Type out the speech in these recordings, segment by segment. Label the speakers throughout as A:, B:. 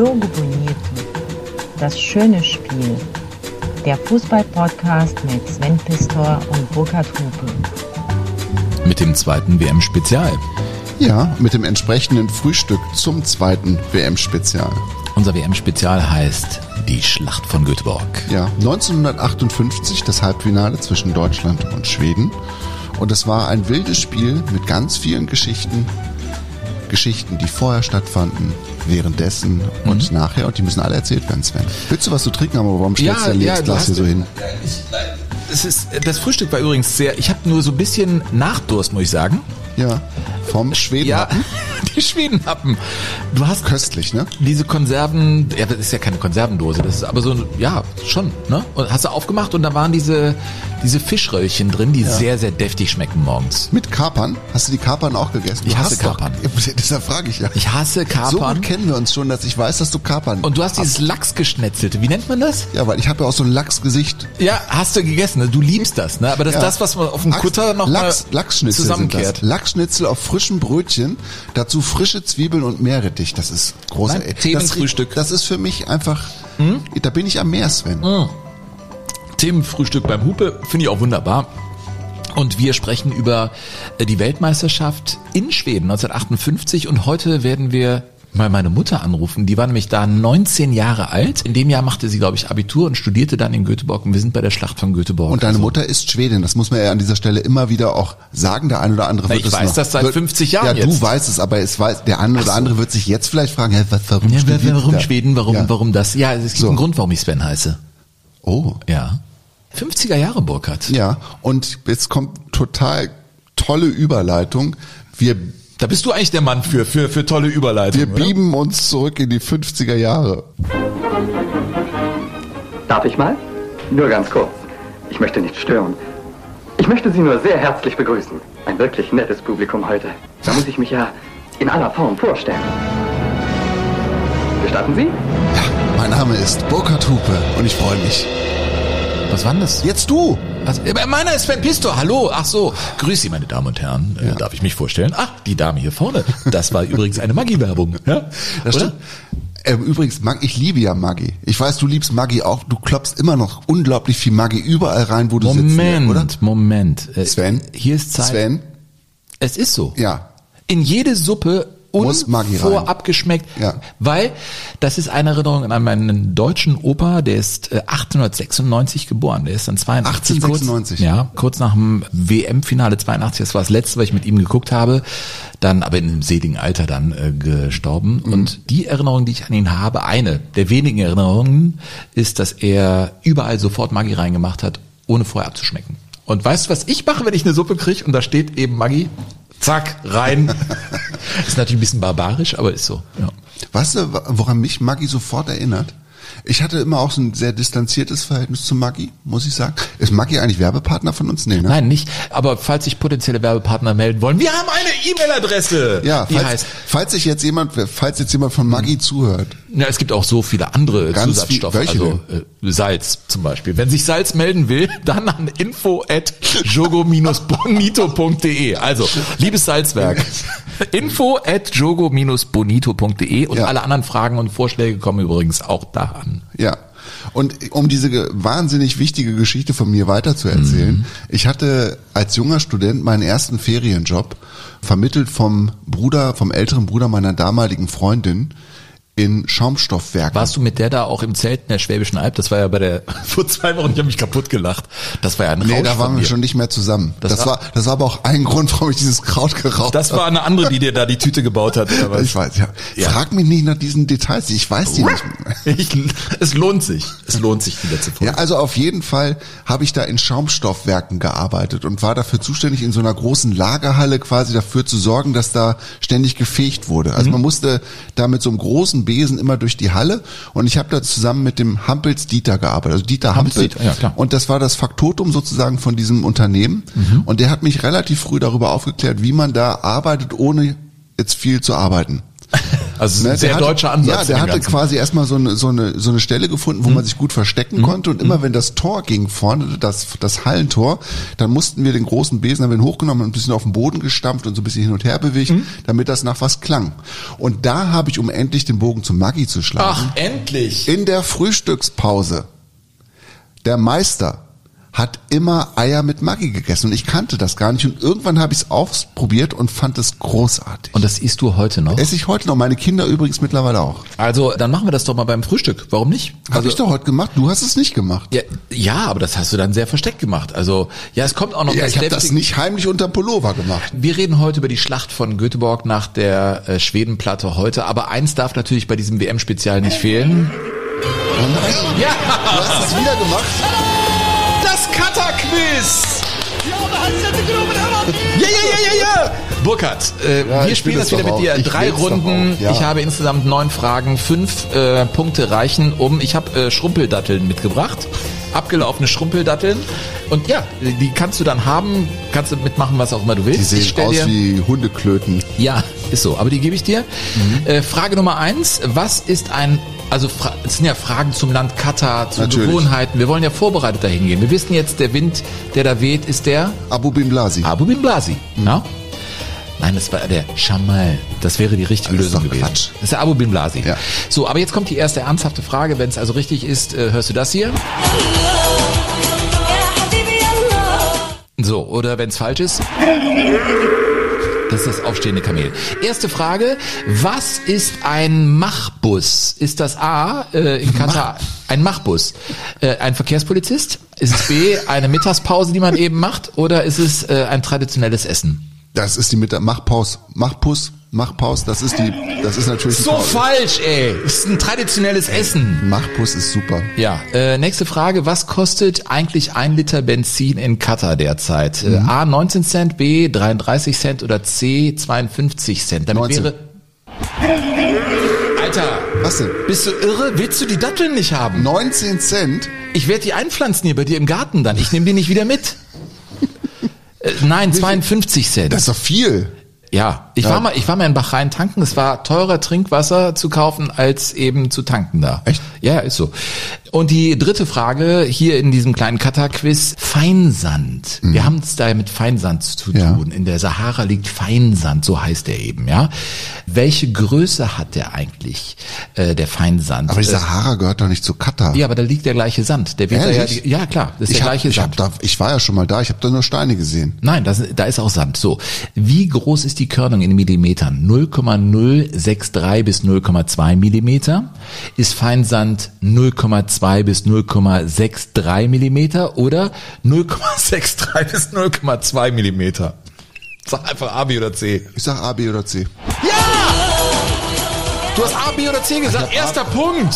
A: Jogo Bonito. Das schöne Spiel. Der Fußball-Podcast mit Sven Pistor und Burkhard Hupe.
B: Mit dem zweiten WM-Spezial.
C: Ja, mit dem entsprechenden Frühstück zum zweiten WM-Spezial.
B: Unser WM-Spezial heißt Die Schlacht von Göteborg.
C: Ja, 1958 das Halbfinale zwischen Deutschland und Schweden. Und es war ein wildes Spiel mit ganz vielen Geschichten. Geschichten, die vorher stattfanden, währenddessen und nachher. Und die müssen alle erzählt werden, Sven. Willst du was zu trinken haben, aber warum stellst du dein Lebensglas hier so hin?
B: Es ist, das Frühstück war übrigens sehr, ich habe nur so ein bisschen Nachdurst, muss ich sagen.
C: Ja, vom Schweden.
B: Ja, die Schwedenhappen. Du hast
C: Köstlich, ne?
B: diese Konserven, ja, das ist ja keine Konservendose, das ist aber so, ja, schon, ne? Und hast du aufgemacht und da waren diese, diese Fischröllchen drin, die sehr, sehr deftig schmecken morgens.
C: Mit Kapern? Hast du die Kapern auch gegessen?
B: Ich hasse
C: hast doch-
B: Kapern.
C: Deshalb frage ich ja.
B: Ich hasse
C: so
B: Kapern.
C: gut kennen wir uns schon, dass ich weiß, dass du Kapern.
B: und du hast dieses Lachsgeschnetzelte, wie nennt man das?
C: ja, weil ich habe ja auch so ein Lachsgesicht.
B: Ja, hast du gegessen, ne? du liebst das, ne? Aber das ist
C: Ja.
B: das, was man auf dem Kutter noch
C: Lachs,
B: mal
C: Lachsschnitzel
B: zusammenkehrt.
C: Lachsschnitzel auf frischem Brötchen, dazu frische Zwiebeln und Meerrettich. Das ist große.
B: Nein,
C: ey,
B: Themenfrühstück.
C: Das, das ist für mich einfach. Da bin ich am Meer, Sven.
B: Themenfrühstück beim Hupe finde ich auch wunderbar. Und wir sprechen über äh, die Weltmeisterschaft in Schweden 1958 und heute werden wir mal meine Mutter anrufen. Die war nämlich da 19 Jahre alt. In dem Jahr machte sie, glaube ich, Abitur und studierte dann in Göteborg und wir sind bei der Schlacht von Göteborg.
C: Und deine
B: Also,
C: Mutter ist Schwedin. Das muss man ja an dieser Stelle immer wieder auch sagen. Der eine oder andere
B: Na,
C: wird
B: ich
C: es
B: weiß
C: noch,
B: das seit
C: wird,
B: 50 Jahren
C: Ja, du
B: jetzt.
C: weißt es, aber es weiß, der eine oder andere wird sich jetzt vielleicht fragen, hä, was, warum
B: ja, warum
C: der?
B: Schweden, warum,
C: Ja.
B: warum das? Ja, es gibt
C: So.
B: einen Grund, warum ich Sven heiße.
C: Oh.
B: Ja. 50er Jahre, Burkhardt.
C: Ja, und jetzt kommt total tolle Überleitung. Wir,
B: Da bist du eigentlich der Mann für, für, für tolle Überleitungen.
C: wir
B: oder?
C: beamen uns zurück in die 50er Jahre.
D: Darf ich mal? Nur ganz kurz. Ich möchte nicht stören. Ich möchte Sie nur sehr herzlich begrüßen. Ein wirklich nettes Publikum heute. Da muss ich mich ja in aller Form vorstellen. Gestatten Sie?
C: Mein Name ist Burkhard Hupe und ich freue mich.
B: Was war denn das?
C: Jetzt du!
B: Äh, meiner ist Sven Pistor. Hallo. Ach so. Grüß Sie, meine Damen und Herren. Äh, darf ich mich vorstellen? Ach, die Dame hier vorne. Das war übrigens eine Maggi-Werbung. Ja?
C: Das
B: Oder?
C: stimmt. Äh, übrigens, Mag, ich liebe ja Maggi. Ich weiß, du liebst Maggi auch. Du klopfst immer noch unglaublich viel Maggi überall rein, wo du sitzt.
B: Moment,
C: Oder?
B: Moment. Äh,
C: Sven?
B: Hier ist Zeit.
C: Sven?
B: Es ist so.
C: Ja.
B: In jede Suppe
C: Muss Maggi rein.
B: vorab geschmeckt,
C: Ja.
B: weil das ist eine Erinnerung an meinen deutschen Opa, der ist äh, 1896 geboren, der ist dann 82
C: 1896.
B: kurz, ja, kurz nach dem WM-Finale 82, das war das letzte, was ich mit ihm geguckt habe, dann aber in einem seligen Alter dann äh, gestorben
C: Mhm.
B: und die Erinnerung, die ich an ihn habe, eine der wenigen Erinnerungen ist, dass er überall sofort Maggi reingemacht hat, ohne vorher abzuschmecken. Und weißt du, was ich mache, wenn ich eine Suppe kriege und da steht eben Maggi? Zack, rein. ist natürlich ein bisschen barbarisch, aber ist so. Ja.
C: Weißt du, woran mich Maggi sofort erinnert? Ich hatte immer auch so ein sehr distanziertes Verhältnis zu Maggi, muss ich sagen. Ist Maggi eigentlich Werbepartner von uns? Nee, ne?
B: Nein, nicht. Aber falls sich potenzielle Werbepartner melden wollen, wir haben eine E-Mail-Adresse.
C: Ja,
B: die
C: falls,
B: heißt.
C: falls sich jetzt jemand, falls jetzt jemand von Maggi zuhört,
B: Ja, es gibt auch so viele andere
C: Ganz
B: Zusatzstoffe,
C: viel- welche
B: also äh, Salz zum Beispiel. Wenn sich Salz melden will, dann an info at jogo-bonito.de. Also, liebes Salzwerk, info at jogo-bonito.de und
C: Ja.
B: alle anderen Fragen und Vorschläge kommen übrigens auch da an.
C: Ja. Und um diese wahnsinnig wichtige Geschichte von mir weiterzuerzählen,
B: Mhm.
C: ich hatte als junger Student meinen ersten Ferienjob vermittelt vom Bruder, vom älteren Bruder meiner damaligen Freundin in Schaumstoffwerken.
B: Warst du mit der da auch im Zelt in der Schwäbischen Alb? Das war ja bei der, vor zwei Wochen, ich habe mich kaputt gelacht. Das war ja ein
C: Nee,
B: Rausch
C: da waren wir schon nicht mehr zusammen.
B: Das
C: Das,
B: war-
C: das war aber auch ein Grund, warum ich dieses Kraut geraucht
B: Das war eine andere, die dir da die Tüte gebaut hat,
C: habe. Ich weiß, ja.
B: Ja.
C: Frag mich nicht nach diesen Details, ich weiß die nicht mehr.
B: Ich, es lohnt sich. Es lohnt sich, wieder zu folgen.
C: Ja, also auf jeden Fall habe ich da in Schaumstoffwerken gearbeitet und war dafür zuständig, in so einer großen Lagerhalle quasi dafür zu sorgen, dass da ständig gefegt wurde.
B: Mhm.
C: Also man musste da mit so einem großen Besen immer durch die Halle und ich habe da zusammen mit dem Hampels Dieter gearbeitet, also Dieter
B: Hampels
C: Hampel.
B: Dieter, ja, klar.
C: Und das war das Faktotum sozusagen von diesem Unternehmen
B: Mhm.
C: und der hat mich relativ früh darüber aufgeklärt, wie man da arbeitet, ohne jetzt viel zu arbeiten.
B: Also
C: Ne,
B: sehr
C: hatte,
B: deutscher Ansatz.
C: Ja, der hatte
B: Ganzen. Mhm.
C: quasi erstmal so eine, so eine, so eine Stelle gefunden, wo man sich gut verstecken konnte. Und immer wenn das Tor ging vorne, das, das Hallentor, dann mussten wir den großen Besen, haben wir ihn hochgenommen und ein bisschen auf den Boden gestampft und so ein bisschen hin und her bewegt,
B: Mhm.
C: damit das nach was klang. Und da habe ich, um endlich den Bogen zu Maggi zu schlagen,
B: Ach, endlich.
C: in der Frühstückspause, der Meister hat immer Eier mit Maggi gegessen und ich kannte das gar nicht und irgendwann habe ich es ausprobiert und fand es großartig.
B: Und das isst du heute noch?
C: Esse ich heute noch, meine Kinder übrigens mittlerweile auch.
B: Also, dann machen wir das doch mal beim Frühstück. Warum nicht?
C: Habe
B: Also,
C: ich doch heute gemacht, du hast es nicht gemacht.
B: ja, ja, aber das hast du dann sehr versteckt gemacht. Also, ja, es kommt auch noch
C: Ja, ich habe das nicht heimlich unter Pullover gemacht.
B: Wir reden heute über die Schlacht von Göteborg nach der äh, Schwedenplatte heute. Aber eins darf natürlich bei diesem WM-Spezial nicht fehlen.
C: Oh nein,
B: Ja,
C: du hast es wieder gemacht.
B: Das Cutter-Quiz. Ja, ja, ja, ja, ja. Burkhard, äh,
C: Ja,
B: wir spielen das wieder mit dir. Drei Runden.
C: ja.
B: Ich habe insgesamt neun Fragen. Fünf äh, Punkte reichen um. Ich habe äh, Schrumpeldatteln mitgebracht. Abgelaufene Schrumpeldatteln. Und ja, die kannst du dann haben. Kannst du mitmachen, was auch immer du willst.
C: Die sehen aus
B: dir-
C: wie Hundeklöten.
B: Ja, ist so. Aber die gebe ich dir.
C: Mhm.
B: Äh, Frage Nummer eins. Was ist ein, also es sind ja Fragen zum Land Katar, zu
C: Natürlich.
B: Gewohnheiten. Wir wollen ja vorbereitet dahin gehen. Wir wissen jetzt, der Wind, der da weht, ist der
C: Abu Bin Blasi.
B: Abu Bin Blasi. Ja? Nein, das war der Shamal. Das wäre die richtige
C: ist
B: Lösung gewesen.
C: Quatsch.
B: Das ist der Abu Bin Blasi.
C: Ja.
B: So, aber jetzt kommt die erste ernsthafte Frage. Wenn es also richtig ist, äh, hörst du das hier? So, oder wenn es falsch ist? Das ist das aufstehende Kamel. Erste Frage. Was ist ein Machbus? Ist das A, äh, in Katar ein Machbus? Äh, ein Verkehrspolizist? Ist es B, eine Mittagspause, die man eben macht? Oder ist es äh, ein traditionelles Essen?
C: Das ist die mit der Machpaus. Machpus, Machpaus, das ist die, das ist natürlich
B: So
C: Pause.
B: falsch, ey. Das ist ein traditionelles Essen.
C: Machpus ist super.
B: Ja, äh, nächste Frage. Was kostet eigentlich ein Liter Benzin in Katar derzeit? Äh, A 19 Cent, B 33 Cent oder C 52 Cent? Damit
C: 19.
B: wäre... Alter,
C: Was denn?
B: bist du irre? Willst du die Datteln nicht haben?
C: 19 Cent?
B: Ich werde die einpflanzen hier bei dir im Garten dann. Ich nehme die nicht wieder mit. Äh, nein, 52 Cent.
C: Das ist doch viel.
B: Ja, ich
C: Ja.
B: war mal, ich war mal in Bahrain tanken. Es war teurer Trinkwasser zu kaufen als eben zu tanken da.
C: Echt?
B: Ja, ist so. Und die dritte Frage hier in diesem kleinen Katar-Quiz: Feinsand. Wir haben es da mit Feinsand zu
C: Mhm. Ja.
B: tun. In der Sahara liegt Feinsand, so heißt er eben. Ja. Welche Größe hat der eigentlich, äh, der Feinsand?
C: Aber die
B: Äh,
C: Sahara gehört doch nicht zu Katar.
B: ja, aber da liegt der gleiche Sand. Der wird ja,
C: Ehrlich?
B: die- ja klar, das ist
C: ich
B: der
C: hab,
B: gleiche
C: ich, hab
B: Sand.
C: da, ich war ja schon mal da, ich habe da nur Steine gesehen.
B: Nein, das, da ist auch Sand. So, wie groß ist die Körnung in Millimetern? 0,063 bis 0,2 Millimeter. Ist Feinsand 0,2 bis 0,63 Millimeter oder 0,63 bis 0,2 Millimeter? Sag einfach A, B oder C.
C: Ich sag A, B oder C.
B: Du hast A, B oder C gesagt. Erster Punkt.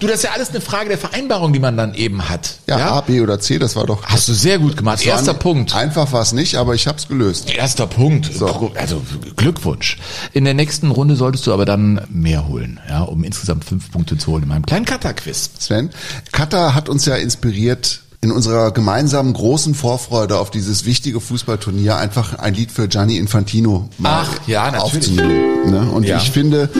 B: Du, das ist ja alles eine Frage der Vereinbarung, die man dann eben hat.
C: Ja, A, B oder C, das war doch.
B: Hast du sehr gut gemacht. Erster Punkt.
C: Einfach war es nicht, aber ich hab's gelöst.
B: Erster Punkt. Also Glückwunsch. In der nächsten Runde solltest du aber dann mehr holen, ja, um insgesamt fünf Punkte zu holen in meinem kleinen Kata-Quiz.
C: Sven, Katar hat uns ja inspiriert, in unserer gemeinsamen großen Vorfreude auf dieses wichtige Fußballturnier einfach ein Lied für Gianni Infantino mal
B: Ach, ja, natürlich.
C: aufzunehmen. Ne? Und
B: Ja.
C: ich finde,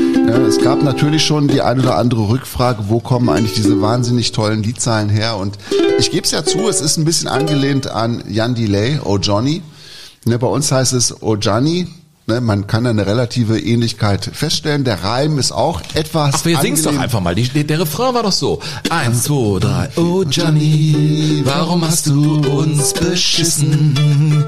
C: es gab natürlich schon die eine oder andere Rückfrage, wo kommen eigentlich diese wahnsinnig tollen Liedzeilen her? Und ich gebe es ja zu, es ist ein bisschen angelehnt an Jan Delay, Oh Johnny. Ne, bei uns heißt es Oh Johnny. Ne, man kann eine relative Ähnlichkeit feststellen. Der Reim ist auch etwas.
B: Ach, wir singen's doch einfach mal. Die, der Refrain war doch so. Eins, zwei, drei. Oh Johnny, warum hast du uns beschissen?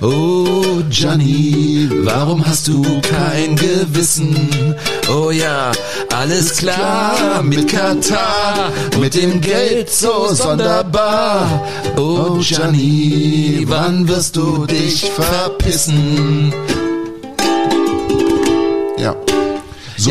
B: Oh Johnny, warum hast du kein Gewissen? Oh ja, alles klar mit Katar, mit dem Geld so sonderbar. Oh Johnny, wann wirst du dich verpissen?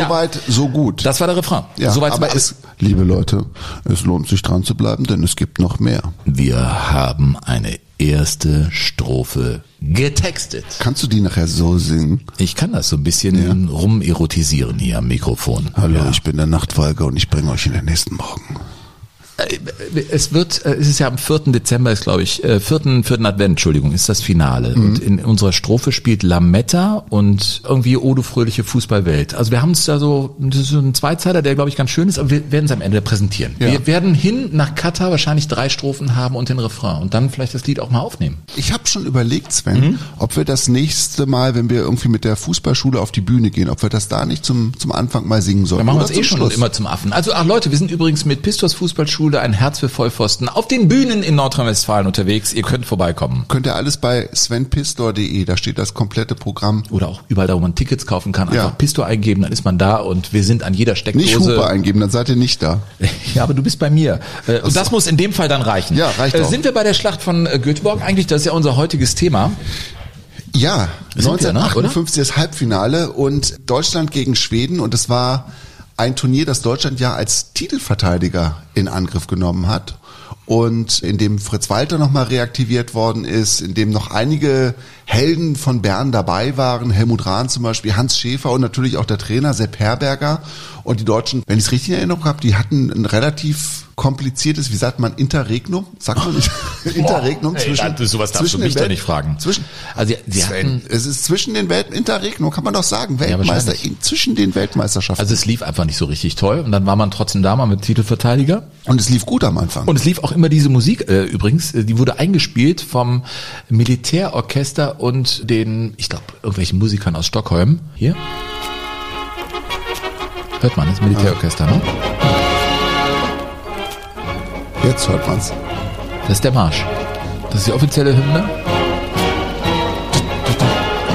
C: Soweit, so gut.
B: Das war der Refrain.
C: ja,
B: Soweit
C: aber
B: zum-
C: es, liebe Leute, es lohnt sich dran zu bleiben, denn es gibt noch mehr.
B: Wir haben eine erste Strophe getextet.
C: Kannst du die nachher so singen?
B: Ich kann das so ein bisschen rumerotisieren hier am Mikrofon.
C: Hallo,
B: Ja.
C: ich bin der Nachtwalker und ich bringe euch in den nächsten Morgen.
B: Äh, es wird, äh, es ist ja am 4. Dezember, ist glaube ich, äh, 4. 4. Advent, Entschuldigung, ist das Finale. Mhm. Und in unserer Strophe spielt Lametta und irgendwie Odo Fröhliche Fußballwelt. Also wir haben uns da so, das ist so ein Zweizeiler, der glaube ich ganz schön ist, aber wir werden es am Ende präsentieren. Ja. Wir werden hin nach Katar wahrscheinlich drei Strophen haben und den Refrain und dann vielleicht das Lied auch mal aufnehmen.
C: Ich habe schon überlegt, Sven, mhm. ob wir das nächste Mal, wenn wir irgendwie mit der Fußballschule auf die Bühne gehen, ob wir das da nicht zum, zum Anfang mal singen sollen.
B: Dann machen wir es eh schon immer zum Affen. Also ach Leute, wir sind übrigens mit Pistos Fußballschule ein Herz für Vollpfosten auf den Bühnen in Nordrhein-Westfalen unterwegs. Ihr könnt vorbeikommen.
C: Könnt ihr alles bei svenpistor.de, da steht das komplette Programm.
B: Oder auch überall da, wo man Tickets kaufen kann, einfach ja. Pistor eingeben, dann ist man da und wir sind an jeder Steckdose.
C: Nicht Hupe eingeben, dann seid ihr nicht da.
B: ja, aber du bist bei mir. Äh, und das muss in dem Fall dann reichen.
C: Ja, reicht äh, auch.
B: Sind wir bei der Schlacht von äh, Göteborg eigentlich? Das ist ja unser heutiges Thema.
C: Ja, 1958 das Halbfinale und Deutschland gegen Schweden und es war ein Turnier, das Deutschland ja als Titelverteidiger in Angriff genommen hat und in dem Fritz Walter nochmal reaktiviert worden ist, in dem noch einige Helden von Bern dabei waren, Helmut Rahn zum Beispiel, Hans Schäfer und natürlich auch der Trainer Sepp Herberger. Und die Deutschen, wenn ich es richtig in Erinnerung habe, die hatten ein relativ kompliziertes, wie sagt man, Interregnum? Sagt man nicht? Interregnum zwischen.
B: Ey, sowas darfst du mich doch nicht fragen.
C: Zwischen, also sie, sie hatten, es ist zwischen den Welten, Interregnum kann man doch sagen, Weltmeister, ja, zwischen den Weltmeisterschaften.
B: Also es lief einfach nicht so richtig toll und dann war man trotzdem da mal mit Titelverteidiger.
C: Und es lief gut am Anfang.
B: Und es lief auch immer diese Musik, äh, übrigens, äh, die wurde eingespielt vom Militärorchester und den, ich glaube, irgendwelchen Musikern aus Stockholm. Hier. Hört man, das Militärorchester, ne?
C: Jetzt hört man's.
B: Das ist der Marsch. Das ist die offizielle Hymne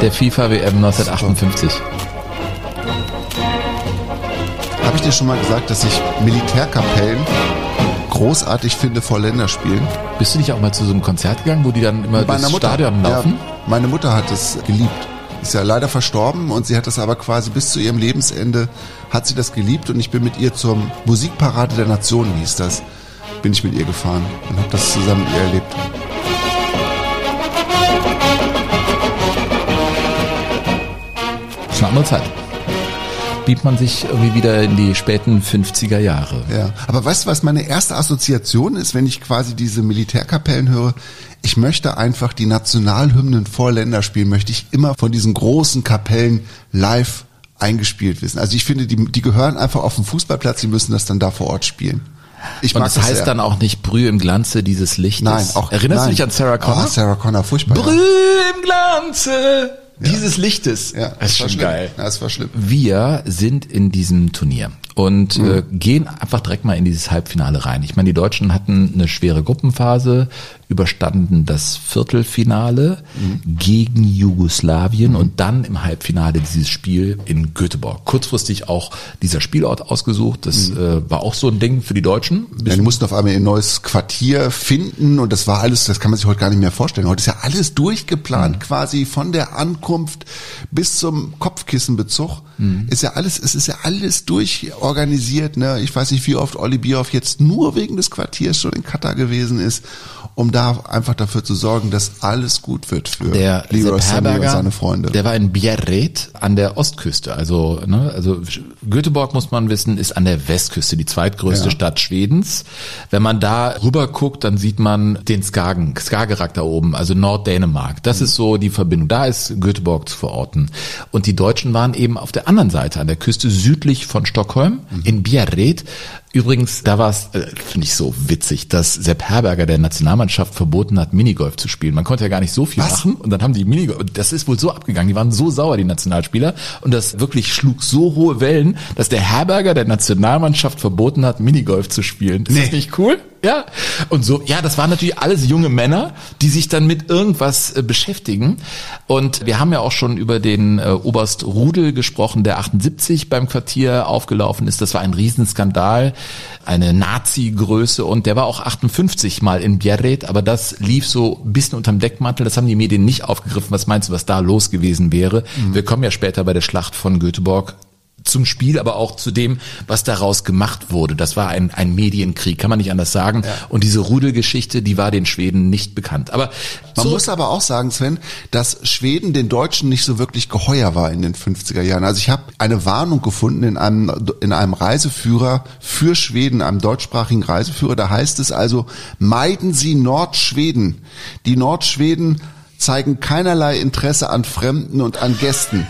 B: der FIFA WM 1958.
C: Habe ich dir schon mal gesagt, dass ich Militärkapellen großartig finde vor Länderspielen?
B: Bist du nicht auch mal zu so einem Konzert gegangen, wo die dann immer das Stadion laufen?
C: Ja, meine Mutter hat es geliebt. Ist ja leider verstorben und sie hat das aber quasi bis zu ihrem Lebensende hat sie das geliebt und ich bin mit ihr zum Musikparade der Nationen hieß das bin ich mit ihr gefahren und habe das zusammen mit ihr erlebt.
B: Das ist eine Zeit. Biebt man sich irgendwie wieder in die späten 50er Jahre.
C: Ja, aber weißt du, was meine erste Assoziation ist, wenn ich quasi diese Militärkapellen höre? Ich möchte einfach die Nationalhymnen vor Länderspielen, möchte ich immer von diesen großen Kapellen live eingespielt wissen. Also ich finde, die, die gehören einfach auf den Fußballplatz, die müssen das dann da vor Ort spielen.
B: Ich und mag das heißt sehr. dann auch nicht Brühe im Glanze dieses Lichtes.
C: Nein, auch
B: Erinnerst
C: nein.
B: du dich an Sarah Connor?
C: Ah, Sarah Connor, furchtbar.
B: Brühe ja. im Glanze dieses Lichtes.
C: Ja,
B: das ist schon
C: schlimm.
B: geil.
C: Ja, das war schlimm.
B: Wir sind in diesem Turnier und mhm. äh, gehen einfach direkt mal in dieses Halbfinale rein. Ich meine, die Deutschen hatten eine schwere Gruppenphase, überstanden das Viertelfinale mhm. gegen Jugoslawien mhm. und dann im Halbfinale dieses Spiel in Göteborg. Kurzfristig auch dieser Spielort ausgesucht. Das mhm. äh, war auch so ein Ding für die Deutschen.
C: Ja, die mussten auf einmal ein neues Quartier finden und das war alles, das kann man sich heute gar nicht mehr vorstellen. Heute ist ja alles durchgeplant, mhm. quasi von der Ankunft bis zum Kopfkissenbezug. Mhm. Ist ja alles, es ist ja alles durchorganisiert. Ne? Ich weiß nicht, wie oft Olli Bierhoff jetzt nur wegen des Quartiers schon in Katar gewesen ist um da einfach dafür zu sorgen, dass alles gut wird für
B: der Leroy Sané und seine Freunde. Der war in Bierret an der Ostküste. Also, ne, also Göteborg muss man wissen, ist an der Westküste, die zweitgrößte ja. Stadt Schwedens. Wenn man da rüber guckt, dann sieht man den Skagen, Skagerrak da oben, also Norddänemark. Das mhm. ist so die Verbindung. Da ist Göteborg zu verorten. Und die Deutschen waren eben auf der anderen Seite, an der Küste südlich von Stockholm, mhm. in Bierret. Übrigens, da war es, äh, finde ich so witzig, dass Sepp Herberger der Nationalmannschaft verboten hat, Minigolf zu spielen. Man konnte ja gar nicht so viel Was? machen und dann haben die Minigolf, das ist wohl so abgegangen, die waren so sauer, die Nationalspieler und das wirklich schlug so hohe Wellen, dass der Herberger der Nationalmannschaft verboten hat, Minigolf zu spielen. Ist nee. das nicht cool? Ja. Und so, ja, das waren natürlich alles junge Männer, die sich dann mit irgendwas äh, beschäftigen. Und wir haben ja auch schon über den äh, Oberst Rudel gesprochen, der 78 beim Quartier aufgelaufen ist. Das war ein Riesenskandal, eine Nazi-Größe und der war auch 58 mal in Bjerret, aber das lief so ein bisschen unterm Deckmantel. Das haben die Medien nicht aufgegriffen. Was meinst du, was da los gewesen wäre? Mhm. Wir kommen ja später bei der Schlacht von Göteborg zum Spiel, aber auch zu dem, was daraus gemacht wurde. Das war ein, ein Medienkrieg, kann man nicht anders sagen. Ja. Und diese Rudelgeschichte, die war den Schweden nicht bekannt. Aber
C: man muss aber auch sagen, Sven, dass Schweden den Deutschen nicht so wirklich geheuer war in den 50er Jahren. Also ich habe eine Warnung gefunden in einem in einem Reiseführer für Schweden, einem deutschsprachigen Reiseführer. Da heißt es also: Meiden Sie Nordschweden. Die Nordschweden zeigen keinerlei Interesse an Fremden und an Gästen.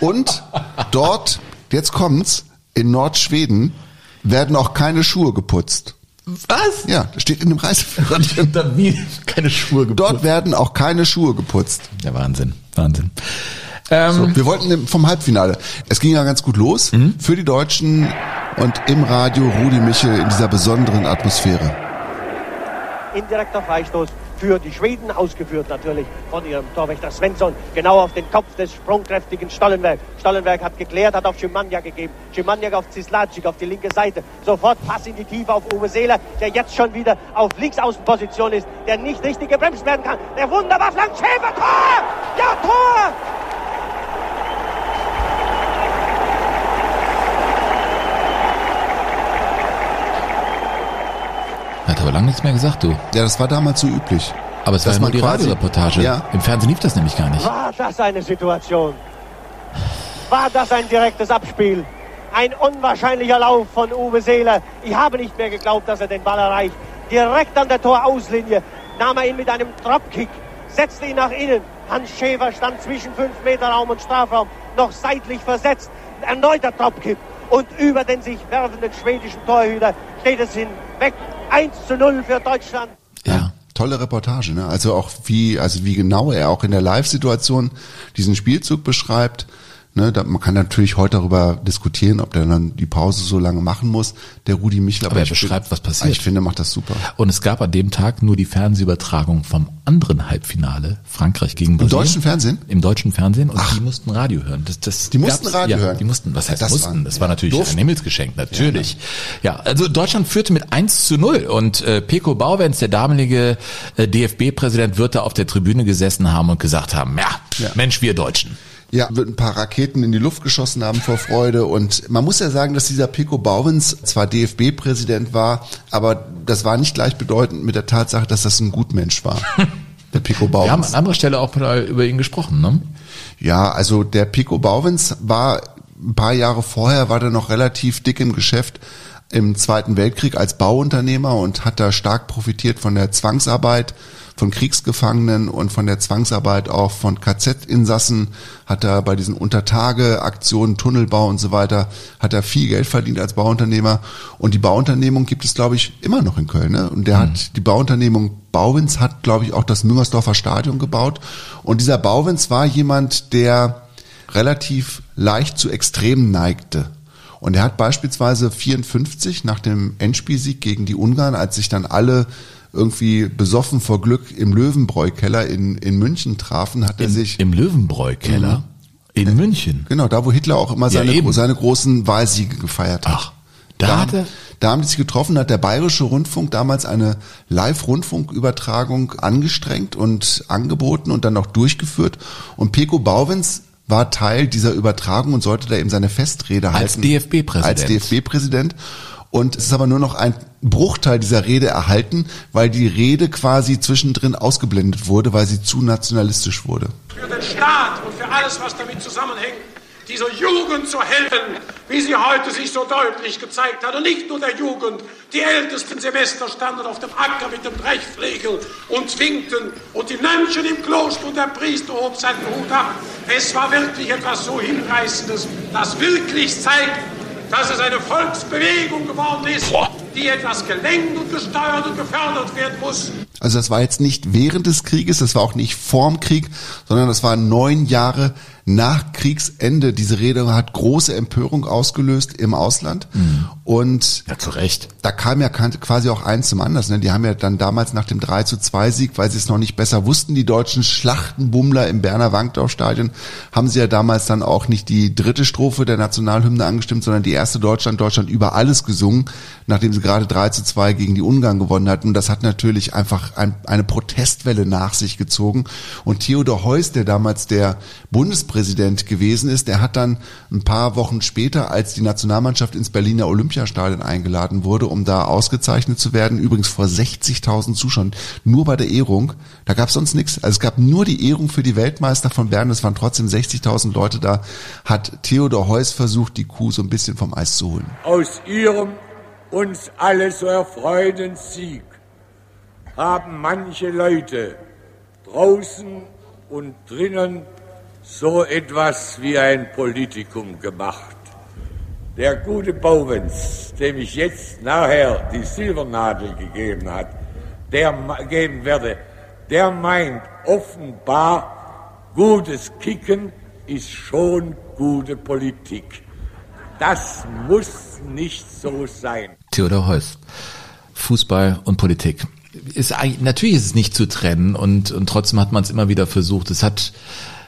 C: Und dort, jetzt kommt's, in Nordschweden werden auch keine Schuhe geputzt.
B: Was?
C: Ja, das steht in dem Reiseführer.
B: keine Schuhe
C: geputzt. Dort werden auch keine Schuhe geputzt.
B: Ja, Wahnsinn, Wahnsinn.
C: Ähm, so, wir wollten vom Halbfinale. Es ging ja ganz gut los mhm. für die Deutschen und im Radio Rudi Michel in dieser besonderen Atmosphäre.
E: Indirekter Freistoß für die Schweden, ausgeführt natürlich von ihrem Torwächter Svensson, genau auf den Kopf des sprungkräftigen Stollenberg. Stollenberg hat geklärt, hat auf Schimania gegeben. Schimania auf Zislacik auf die linke Seite. Sofort Pass in die Tiefe auf Uwe Seeler, der jetzt schon wieder auf Linksaußenposition ist, der nicht richtig gebremst werden kann. Der wunderbar flankt Schäfer, Tor! Ja, Tor!
B: Aber lange nichts mehr gesagt, du.
C: Ja, das war damals so üblich.
B: Aber es war ja nur die Radioreportage. Ja. Im Fernsehen lief das nämlich gar nicht.
E: War das eine Situation? War das ein direktes Abspiel? Ein unwahrscheinlicher Lauf von Uwe Seeler. Ich habe nicht mehr geglaubt, dass er den Ball erreicht. Direkt an der Torauslinie nahm er ihn mit einem Dropkick, setzte ihn nach innen. Hans Schäfer stand zwischen 5 Meter Raum und Strafraum, noch seitlich versetzt. Erneuter Dropkick. Und über den sich werfenden schwedischen Torhüter steht es hinweg 1 zu 0 für Deutschland.
C: Ja. Tolle Reportage, ne? Also auch wie, also wie genau er auch in der Live-Situation diesen Spielzug beschreibt Ne, da, man kann natürlich heute darüber diskutieren, ob der dann die Pause so lange machen muss, der Rudi Michel.
B: Aber, aber er beschreibt, was passiert.
C: Ich finde, er macht das super.
B: Und es gab an dem Tag nur die Fernsehübertragung vom anderen Halbfinale, Frankreich gegen
C: Brasilien. Im deutschen Fernsehen?
B: Im deutschen Fernsehen und Ach. die mussten Radio hören. Das, das
C: die mussten Radio
B: ja,
C: hören?
B: Die mussten, was heißt das mussten? War, das war natürlich durften. ein Himmelsgeschenk, natürlich. Ja, ja, also Deutschland führte mit 1 zu 0 und äh, Peko Bauwenz, der damalige äh, DFB-Präsident, wird da auf der Tribüne gesessen haben und gesagt haben, ja, ja. Mensch, wir Deutschen.
C: Ja, wird ein paar Raketen in die Luft geschossen haben vor Freude. Und man muss ja sagen, dass dieser Pico Bauwens zwar DFB-Präsident war, aber das war nicht gleichbedeutend mit der Tatsache, dass das ein Gutmensch war.
B: Der Pico Bauwens. Wir haben an anderer Stelle auch über ihn gesprochen, ne?
C: Ja, also der Pico Bauwens war ein paar Jahre vorher, war der noch relativ dick im Geschäft im Zweiten Weltkrieg als Bauunternehmer und hat da stark profitiert von der Zwangsarbeit von Kriegsgefangenen und von der Zwangsarbeit auch von KZ-Insassen, hat er bei diesen Untertage-Aktionen, Tunnelbau und so weiter, hat er viel Geld verdient als Bauunternehmer. Und die Bauunternehmung gibt es, glaube ich, immer noch in Köln. Ne? Und der mhm. hat die Bauunternehmung Bauwins hat, glaube ich, auch das Müngersdorfer Stadion gebaut. Und dieser Bauwins war jemand, der relativ leicht zu Extremen neigte. Und er hat beispielsweise 54 nach dem Endspielsieg gegen die Ungarn, als sich dann alle irgendwie besoffen vor Glück im Löwenbräu-Keller in, in München trafen, hat er sich.
B: Im Löwenbräu-Keller? Mhm. In München?
C: Genau, da wo Hitler auch immer seine, ja, seine großen Wahlsiege gefeiert hat. Ach,
B: da, da hat er.
C: Da haben die sich getroffen, hat der Bayerische Rundfunk damals eine Live-Rundfunkübertragung angestrengt und angeboten und dann auch durchgeführt. Und Peko Bauwens war Teil dieser Übertragung und sollte da eben seine Festrede
B: als
C: halten.
B: DFB-Präsident.
C: Als DFB-Präsident. Und es ist aber nur noch ein Bruchteil dieser Rede erhalten, weil die Rede quasi zwischendrin ausgeblendet wurde, weil sie zu nationalistisch wurde.
F: Für den Staat und für alles, was damit zusammenhängt, dieser Jugend zu helfen, wie sie heute sich so deutlich gezeigt hat. Und nicht nur der Jugend. Die ältesten Semester standen auf dem Acker mit dem Brechflegel und zwinkten. Und die Mönche im Kloster und der Priester hob seinen Hut ab. Es war wirklich etwas so Hinreißendes, das wirklich zeigt, dass es eine Volksbewegung geworden ist, die etwas gelenkt und gesteuert und gefördert werden muss.
C: Also das war jetzt nicht während des Krieges, das war auch nicht vorm Krieg, sondern das war neun Jahre nach Kriegsende. Diese Rede hat große Empörung ausgelöst im Ausland. Mhm. Und
B: ja, zu Recht.
C: da kam ja quasi auch eins zum anderen. Ne? Die haben ja dann damals nach dem 3 zu 2 Sieg, weil sie es noch nicht besser wussten, die deutschen Schlachtenbummler im Berner Wankdorf-Stadion, haben sie ja damals dann auch nicht die dritte Strophe der Nationalhymne angestimmt, sondern die erste Deutschland, Deutschland über alles gesungen, nachdem sie gerade 3 zu 2 gegen die Ungarn gewonnen hatten. Und das hat natürlich einfach ein, eine Protestwelle nach sich gezogen. Und Theodor Heuss, der damals der Bundespräsident gewesen ist. Der hat dann ein paar Wochen später, als die Nationalmannschaft ins Berliner Olympiastadion eingeladen wurde, um da ausgezeichnet zu werden, übrigens vor 60.000 Zuschauern, nur bei der Ehrung, da gab es sonst nichts. Also es gab nur die Ehrung für die Weltmeister von Bern, es waren trotzdem 60.000 Leute da, hat Theodor Heuss versucht, die Kuh so ein bisschen vom Eis zu holen.
G: Aus ihrem uns alle so erfreuten Sieg haben manche Leute draußen und drinnen so etwas wie ein Politikum gemacht. Der gute Bauwens, dem ich jetzt nachher die Silbernadel gegeben hat, der geben werde, der meint offenbar, gutes Kicken ist schon gute Politik. Das muss nicht so sein.
B: Theodor Heuss. Fußball und Politik. Ist natürlich ist es nicht zu trennen und, und trotzdem hat man es immer wieder versucht. Es hat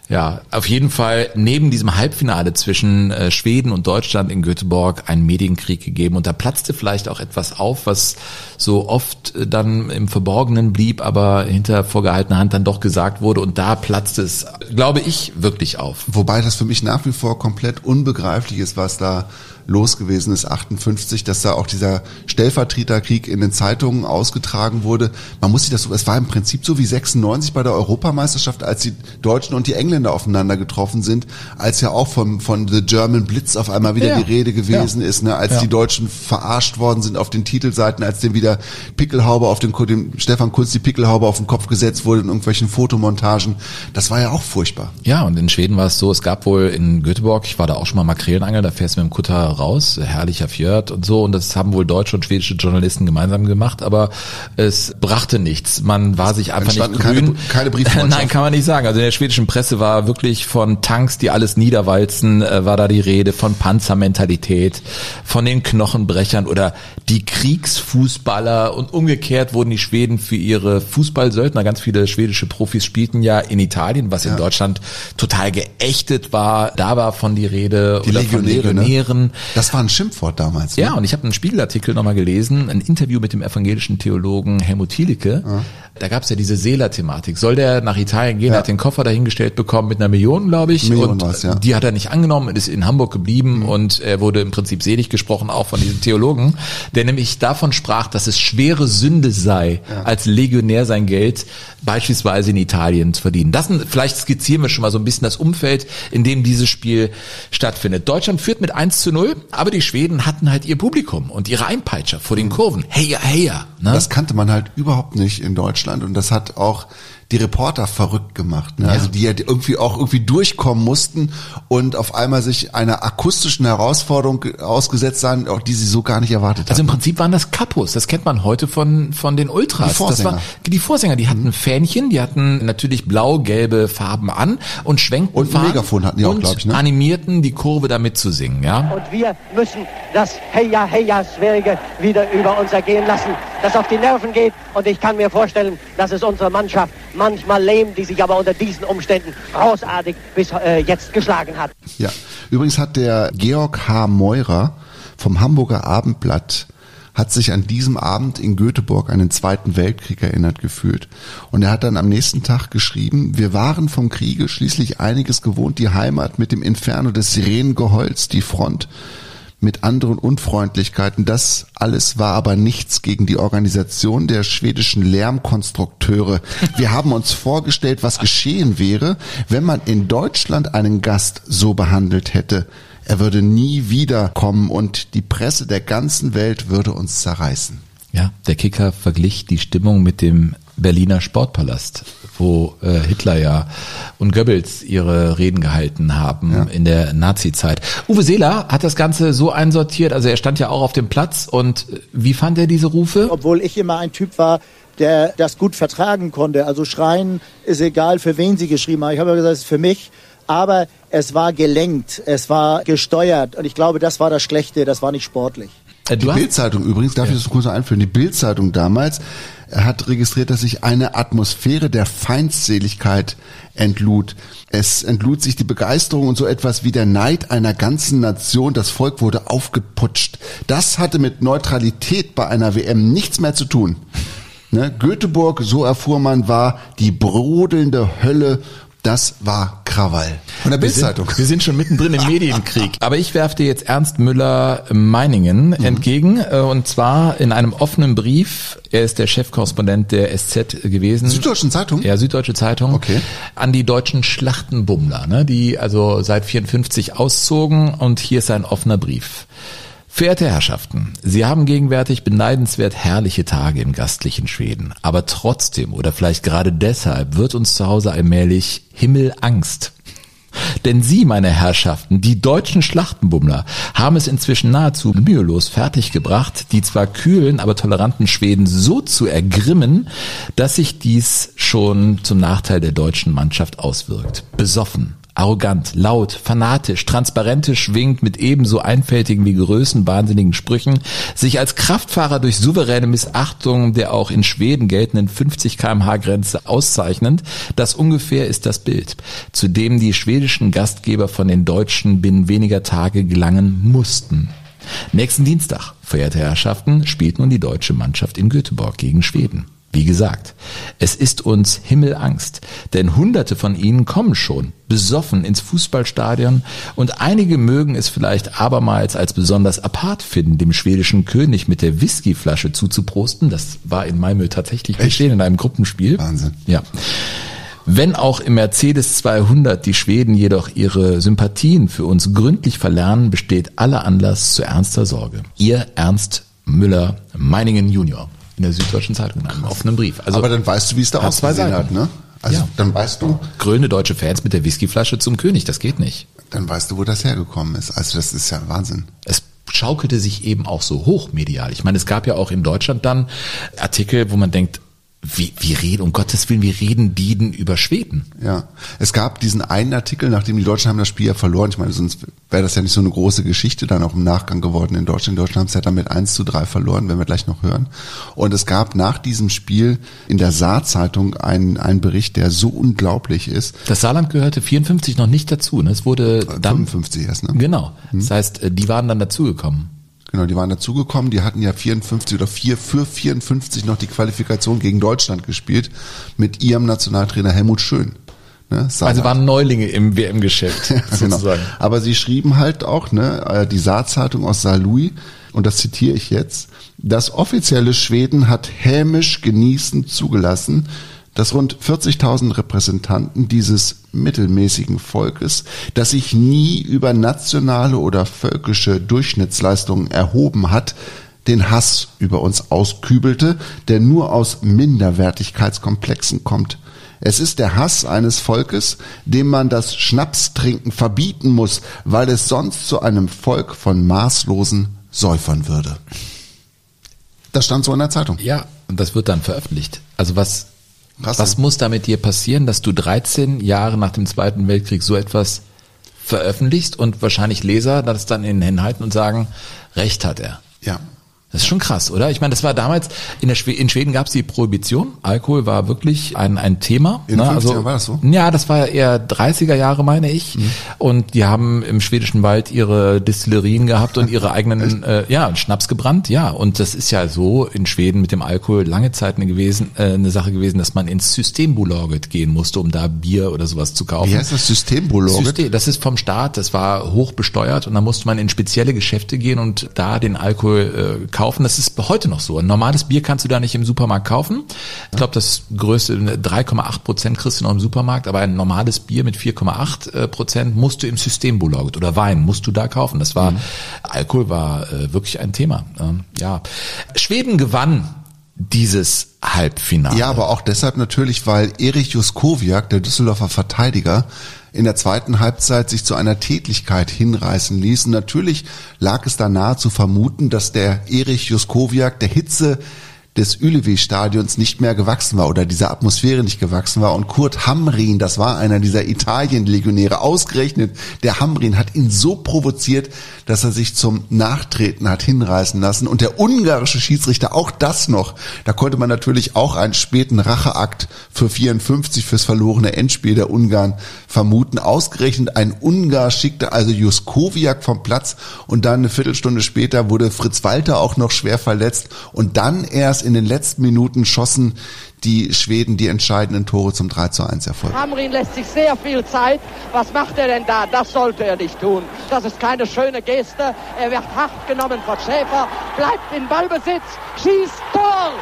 B: ja, auf jeden Fall neben diesem Halbfinale zwischen äh, Schweden und Deutschland in Göteborg einen Medienkrieg gegeben und da platzte vielleicht auch etwas auf, was so oft äh, dann im Verborgenen blieb, aber hinter vorgehaltener Hand dann doch gesagt wurde und da platzte es, glaube ich, wirklich auf.
C: Wobei das für mich nach wie vor komplett unbegreiflich ist, was da los gewesen ist, 58, dass da auch dieser Stellvertreterkrieg in den Zeitungen ausgetragen wurde. Man muss sich das so, es war im Prinzip so wie 96 bei der Europameisterschaft, als die Deutschen und die Engländer aufeinander getroffen sind, als ja auch von, von The German Blitz auf einmal wieder ja. die Rede gewesen ja. ist, ne, als ja. die Deutschen verarscht worden sind auf den Titelseiten, als dem wieder Pickelhaube auf den, dem Stefan Kunz die Pickelhaube auf den Kopf gesetzt wurde in irgendwelchen Fotomontagen. Das war ja auch furchtbar.
B: Ja, und in Schweden war es so, es gab wohl in Göteborg, ich war da auch schon mal Makrelenangel, da fährst du mit dem Kutter raus, herrlicher Fjord und so. Und das haben wohl deutsche und schwedische Journalisten gemeinsam gemacht, aber es brachte nichts. Man war sich einfach nicht grün.
C: Keine, keine Briefmannschaft.
B: Nein, kann man nicht sagen. Also in der schwedischen Presse war wirklich von Tanks, die alles niederwalzen, äh, war da die Rede, von Panzermentalität, von den Knochenbrechern oder die Kriegsfußballer und umgekehrt wurden die Schweden für ihre Fußballsöldner, ganz viele schwedische Profis spielten ja in Italien, was in Deutschland total geächtet war. Da war von die Rede
C: die
B: oder
C: Legionäre,
B: von Legionären. Ne?
C: Das war ein Schimpfwort damals.
B: Ne? Ja, und ich habe einen Spiegelartikel nochmal gelesen, ein Interview mit dem evangelischen Theologen Helmut Thielicke. Ja. Da gab es ja diese Seeler-Thematik. Soll der nach Italien gehen, ja. hat den Koffer dahingestellt bekommen mit einer Million, glaube ich.
C: Million
B: und
C: was, ja.
B: die hat er nicht angenommen, ist in Hamburg geblieben mhm. und er wurde im Prinzip selig gesprochen, auch von diesem Theologen, der nämlich davon sprach, dass es schwere Sünde sei, ja. als Legionär sein Geld beispielsweise in Italien zu verdienen. Das vielleicht skizzieren wir schon mal so ein bisschen das Umfeld, in dem dieses Spiel stattfindet. Deutschland führt mit 1 zu 0, aber die Schweden hatten halt ihr Publikum und ihre Einpeitscher vor den mhm. Kurven. Heya, heya.
C: Ne? Das kannte man halt überhaupt nicht in Deutschland und das hat auch die Reporter verrückt gemacht. Ne? Ja. Also die ja irgendwie auch irgendwie durchkommen mussten und auf einmal sich einer akustischen Herausforderung ausgesetzt sahen, auch die sie so gar nicht erwartet haben.
B: Also im Prinzip waren das Kapos. Das kennt man heute von von den Ultras.
C: Die Vorsänger.
B: Das war, die Vorsänger, die hatten mhm. Fähnchen, die hatten natürlich blau-gelbe Farben an und schwenkten
C: und ein Megafon hatten die auch, glaube ich, ne?
B: animierten die Kurve damit zu singen. Ja.
E: Und wir müssen das Heya Heya Sverige wieder über uns ergehen lassen, das auf die Nerven geht. Und ich kann mir vorstellen, dass es unsere Mannschaft manchmal lähmt, die sich aber unter diesen Umständen großartig bis äh, jetzt geschlagen hat.
C: Ja, übrigens hat der Georg H. Meurer vom Hamburger Abendblatt hat sich an diesem Abend in Göteborg an den Zweiten Weltkrieg erinnert gefühlt. Und er hat dann am nächsten Tag geschrieben, wir waren vom Kriege schließlich einiges gewohnt, die Heimat mit dem Inferno des Sirenengeholz, die Front mit anderen Unfreundlichkeiten. Das alles war aber nichts gegen die Organisation der schwedischen Lärmkonstrukteure. Wir haben uns vorgestellt, was geschehen wäre, wenn man in Deutschland einen Gast so behandelt hätte. Er würde nie wiederkommen und die Presse der ganzen Welt würde uns zerreißen.
B: Ja, der Kicker verglich die Stimmung mit dem Berliner Sportpalast, wo äh, Hitler ja und Goebbels ihre Reden gehalten haben ja. in der Nazi-Zeit. Uwe Seeler hat das Ganze so einsortiert, also er stand ja auch auf dem Platz und äh, wie fand er diese Rufe?
H: Obwohl ich immer ein Typ war, der das gut vertragen konnte. Also schreien ist egal, für wen sie geschrieben haben. Ich habe gesagt, es ist für mich. Aber es war gelenkt, es war gesteuert und ich glaube, das war das Schlechte, das war nicht sportlich.
C: Äh, die Bildzeitung übrigens, darf ja. ich das kurz einführen, die Bildzeitung damals hat registriert, dass sich eine Atmosphäre der Feindseligkeit entlud. Es entlud sich die Begeisterung und so etwas wie der Neid einer ganzen Nation. Das Volk wurde aufgeputscht. Das hatte mit Neutralität bei einer WM nichts mehr zu tun. Ne? Göteborg, so erfuhr man, war die brodelnde Hölle. Das war Krawall. Von der
B: Wir sind,
C: Bildzeitung.
B: wir sind schon mittendrin im Medienkrieg. Aber ich werfe dir jetzt Ernst Müller Meiningen entgegen. äh, Und zwar in einem offenen Brief. Er ist der Chefkorrespondent der SZ gewesen.
C: Süddeutschen Zeitung?
B: Ja, Süddeutsche Zeitung.
C: Okay.
B: An die deutschen Schlachtenbummler, ne, die also seit 54 auszogen. Und hier ist ein offener Brief. Verehrte Herrschaften, Sie haben gegenwärtig beneidenswert herrliche Tage im gastlichen Schweden. Aber trotzdem oder vielleicht gerade deshalb wird uns zu Hause allmählich Himmelangst. Denn Sie, meine Herrschaften, die deutschen Schlachtenbummler, haben es inzwischen nahezu mühelos fertiggebracht, die zwar kühlen, aber toleranten Schweden so zu ergrimmen, dass sich dies schon zum Nachteil der deutschen Mannschaft auswirkt. Besoffen, arrogant, laut, fanatisch, transparente schwingt mit ebenso einfältigen wie größenwahnsinnigen Sprüchen, sich als Kraftfahrer durch souveräne Missachtung der auch in Schweden geltenden 50 kmh Grenze auszeichnend, das ungefähr ist das Bild, zu dem die schwedischen Gastgeber von den Deutschen binnen weniger Tage gelangen mussten. Nächsten Dienstag, verehrte Herrschaften, spielt nun die deutsche Mannschaft in Göteborg gegen Schweden. Wie gesagt, es ist uns Himmelangst, denn hunderte von ihnen kommen schon besoffen ins Fußballstadion und einige mögen es vielleicht abermals als besonders apart finden, dem schwedischen König mit der Whiskyflasche zuzuprosten. Das war in Malmö tatsächlich geschehen in einem Gruppenspiel.
C: Wahnsinn.
B: Ja. Wenn auch im Mercedes 200 die Schweden jedoch ihre Sympathien für uns gründlich verlernen, besteht aller Anlass zu ernster Sorge. Ihr Ernst Müller Meiningen Junior in der Süddeutschen Zeitung in einem offenen Brief. Also
C: Aber dann weißt du, wie es da ausgesehen hat, ne? Also
B: Ja.
C: dann weißt du,
B: grüne deutsche Fans mit der Whiskyflasche zum König, das geht nicht.
C: dann weißt du, wo das hergekommen ist. Also das ist ja Wahnsinn.
B: Es schaukelte sich eben auch so hoch medial. Ich meine, es gab ja auch in Deutschland dann Artikel, wo man denkt, wie, wie reden, um Gottes Willen, wie reden die denn über Schweden?
C: Ja, es gab diesen einen Artikel, nachdem die Deutschen haben das Spiel ja verloren. Ich meine, sonst wäre das ja nicht so eine große Geschichte dann auch im Nachgang geworden in Deutschland. In Deutschland haben es ja dann mit 1 zu 3 verloren, werden wir gleich noch hören. Und es gab nach diesem Spiel in der Saar-Zeitung einen, einen Bericht, der so unglaublich ist.
B: Das Saarland gehörte 54 noch nicht dazu. Ne? Es wurde dann
C: 55 erst, ne?
B: Genau. Das heißt, äh, die waren dann dazugekommen.
C: Genau, die waren dazugekommen, die hatten ja 54 oder 4 für 54 noch die Qualifikation gegen Deutschland gespielt mit ihrem Nationaltrainer Helmut Schön. Ne,
B: Also waren Neulinge im WM-Geschäft
C: Genau.
B: sozusagen.
C: Aber sie schrieben halt auch, ne, äh, die Saarzeitung aus Saarlouis, und das zitiere ich jetzt, das offizielle Schweden hat hämisch genießend zugelassen, dass rund 40.000 Repräsentanten dieses mittelmäßigen Volkes, das sich nie über nationale oder völkische Durchschnittsleistungen erhoben hat, den Hass über uns auskübelte, der nur aus Minderwertigkeitskomplexen kommt. Es ist der Hass eines Volkes, dem man das Schnapstrinken verbieten muss, weil es sonst zu einem Volk von maßlosen Säufern würde. Das stand so in der Zeitung.
B: Ja, und das wird dann veröffentlicht. Also was,
C: Krass,
B: was muss da mit dir passieren, dass du 13 Jahre nach dem Zweiten Weltkrieg so etwas veröffentlichst und wahrscheinlich Leser das dann in den Händen halten und sagen, Recht hat er.
C: Ja.
B: Das ist schon krass, oder? Ich meine, das war damals, in, der Schwe in Schweden gab es die Prohibition. Alkohol war wirklich ein, ein Thema.
C: In
B: ne?
C: 50ern war das so?
B: Ja, das war eher 30er Jahre, meine ich.
C: Mhm.
B: Und die haben im schwedischen Wald ihre Destillerien gehabt und ihre eigenen, äh, ja, Schnaps gebrannt, ja. Und das ist ja so in Schweden mit dem Alkohol lange Zeit eine, gewesen, äh, eine Sache gewesen, dass man ins Systembolaget gehen musste, um da Bier oder sowas zu kaufen.
C: Wie heißt das Systembolaget?
B: System, das ist vom Staat, das war hoch besteuert und da musste man in spezielle Geschäfte gehen und da den Alkohol äh, kaufen. Das ist heute noch so. Ein normales Bier kannst du da nicht im Supermarkt kaufen. Ich glaube, das größte 3,8 Prozent kriegst du noch im Supermarkt, aber ein normales Bier mit 4,8 äh, Prozent musst du im Systembolaget oder Wein musst du da kaufen. Das war Alkohol war äh, wirklich ein Thema. Ähm, ja, Schweden gewann dieses Halbfinale.
C: Ja, aber auch deshalb natürlich, weil Erich Juskowiak, der Düsseldorfer Verteidiger, in der zweiten Halbzeit sich zu einer Tätlichkeit hinreißen ließ. Und natürlich lag es da nahe zu vermuten, dass der Erich Juskowiak der Hitze des Ulevi-Stadions nicht mehr gewachsen war oder dieser Atmosphäre nicht gewachsen war. Und Kurt Hamrin, das war einer dieser Italien-Legionäre, ausgerechnet der Hamrin hat ihn so provoziert, dass er sich zum Nachtreten hat hinreißen lassen. Und der ungarische Schiedsrichter, auch das noch, da konnte man natürlich auch einen späten Racheakt für 54 fürs verlorene Endspiel der Ungarn vermuten. Ausgerechnet ein Ungar schickte also Juskowiak vom Platz und dann eine Viertelstunde später wurde Fritz Walter auch noch schwer verletzt und dann erst in den letzten Minuten schossen die Schweden die entscheidenden Tore zum 3 zu 1 Erfolg.
I: Hamrin lässt sich sehr viel Zeit. Was macht er denn da? Das sollte er nicht tun. Das ist keine schöne Geste. Er wird hart genommen von Schäfer, bleibt in Ballbesitz, schießt Tor!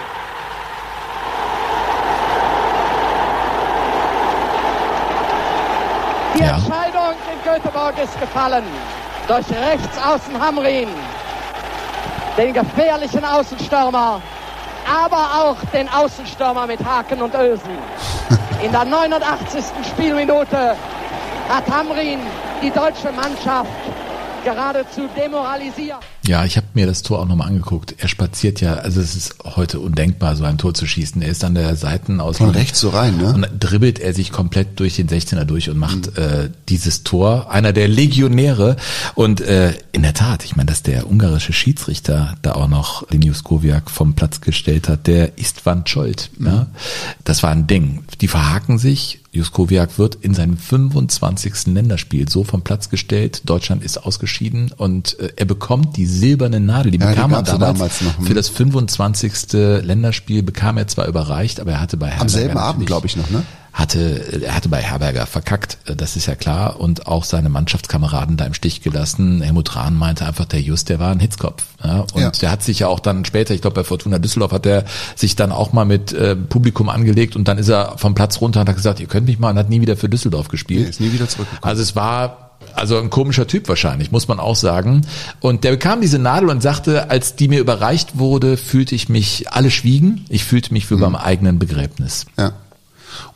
I: Die
B: Ja.
I: Entscheidung in Göteborg ist gefallen. Durch rechts außen Hamrin. Den gefährlichen Außenstürmer. Aber auch den Außenstürmer mit Haken und Ösen. In der 89. Spielminute hat Hamrin die deutsche Mannschaft geradezu demoralisiert.
B: Ja, ich habe mir das Tor auch nochmal angeguckt. Er spaziert ja, also es ist heute undenkbar, so ein Tor zu schießen. Er ist an der Seitenauslinie.
C: Von rechts so rein, ne?
B: Und dann dribbelt er sich komplett durch den 16er durch und macht äh, dieses Tor. Einer der Legionäre. Und äh, in der Tat, ich meine, dass der ungarische Schiedsrichter da auch noch den Juskowiak vom Platz gestellt hat, der Istvan Scholt. Ja? Das war ein Ding. Die verhaken sich. Juskowiak wird in seinem 25. Länderspiel so vom Platz gestellt. Deutschland ist ausgeschieden und äh, er bekommt die silberne Nadel. Die
C: Ja, die
B: bekam er
C: gab's ja
B: damals,
C: damals noch, hm.
B: für das 25. Länderspiel bekam er zwar überreicht, aber er hatte bei Herberger
C: Am selben Abend, glaube ich, noch, ne?
B: hatte, er hatte bei Herberger verkackt, das ist ja klar, und auch seine Mannschaftskameraden da im Stich gelassen. Helmut Rahn meinte einfach, der Just, der war ein Hitzkopf. Ja, und
C: Ja.
B: der hat sich ja auch dann später, ich glaube bei Fortuna Düsseldorf hat er sich dann auch mal mit äh, Publikum angelegt und dann ist er vom Platz runter und hat gesagt, ihr könnt mich mal und hat nie wieder für Düsseldorf gespielt.
C: Nee, ist nie wieder zurückgekommen.
B: Also es war also ein komischer Typ wahrscheinlich, muss man auch sagen. Und der bekam diese Nadel und sagte, als die mir überreicht wurde, fühlte ich mich, alle schwiegen, ich fühlte mich wie beim eigenen Begräbnis.
C: Ja.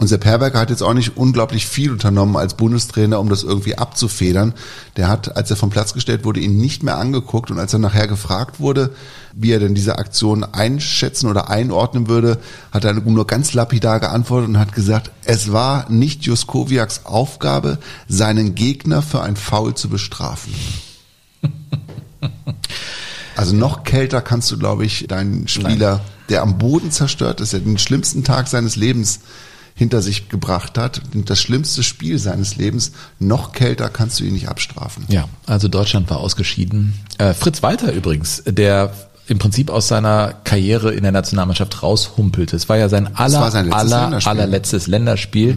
C: Und Sepp Herberger hat jetzt auch nicht unglaublich viel unternommen als Bundestrainer, um das irgendwie abzufedern. Der hat, als er vom Platz gestellt wurde, ihn nicht mehr angeguckt und als er nachher gefragt wurde, wie er denn diese Aktion einschätzen oder einordnen würde, hat er nur ganz lapidar geantwortet und hat gesagt, es war nicht Juskowiaks Aufgabe, seinen Gegner für ein Foul zu bestrafen. Also noch kälter kannst du, glaube ich, deinen Spieler, der am Boden zerstört ist, der den schlimmsten Tag seines Lebens hinter sich gebracht hat, das schlimmste Spiel seines Lebens, noch kälter kannst du ihn nicht abstrafen.
B: Ja, also Deutschland war ausgeschieden. Äh, Fritz Walter übrigens, der im Prinzip aus seiner Karriere in der Nationalmannschaft raushumpelte. Es war ja sein aller,
C: sein letztes
B: aller,
C: Länderspiel.
B: allerletztes Länderspiel.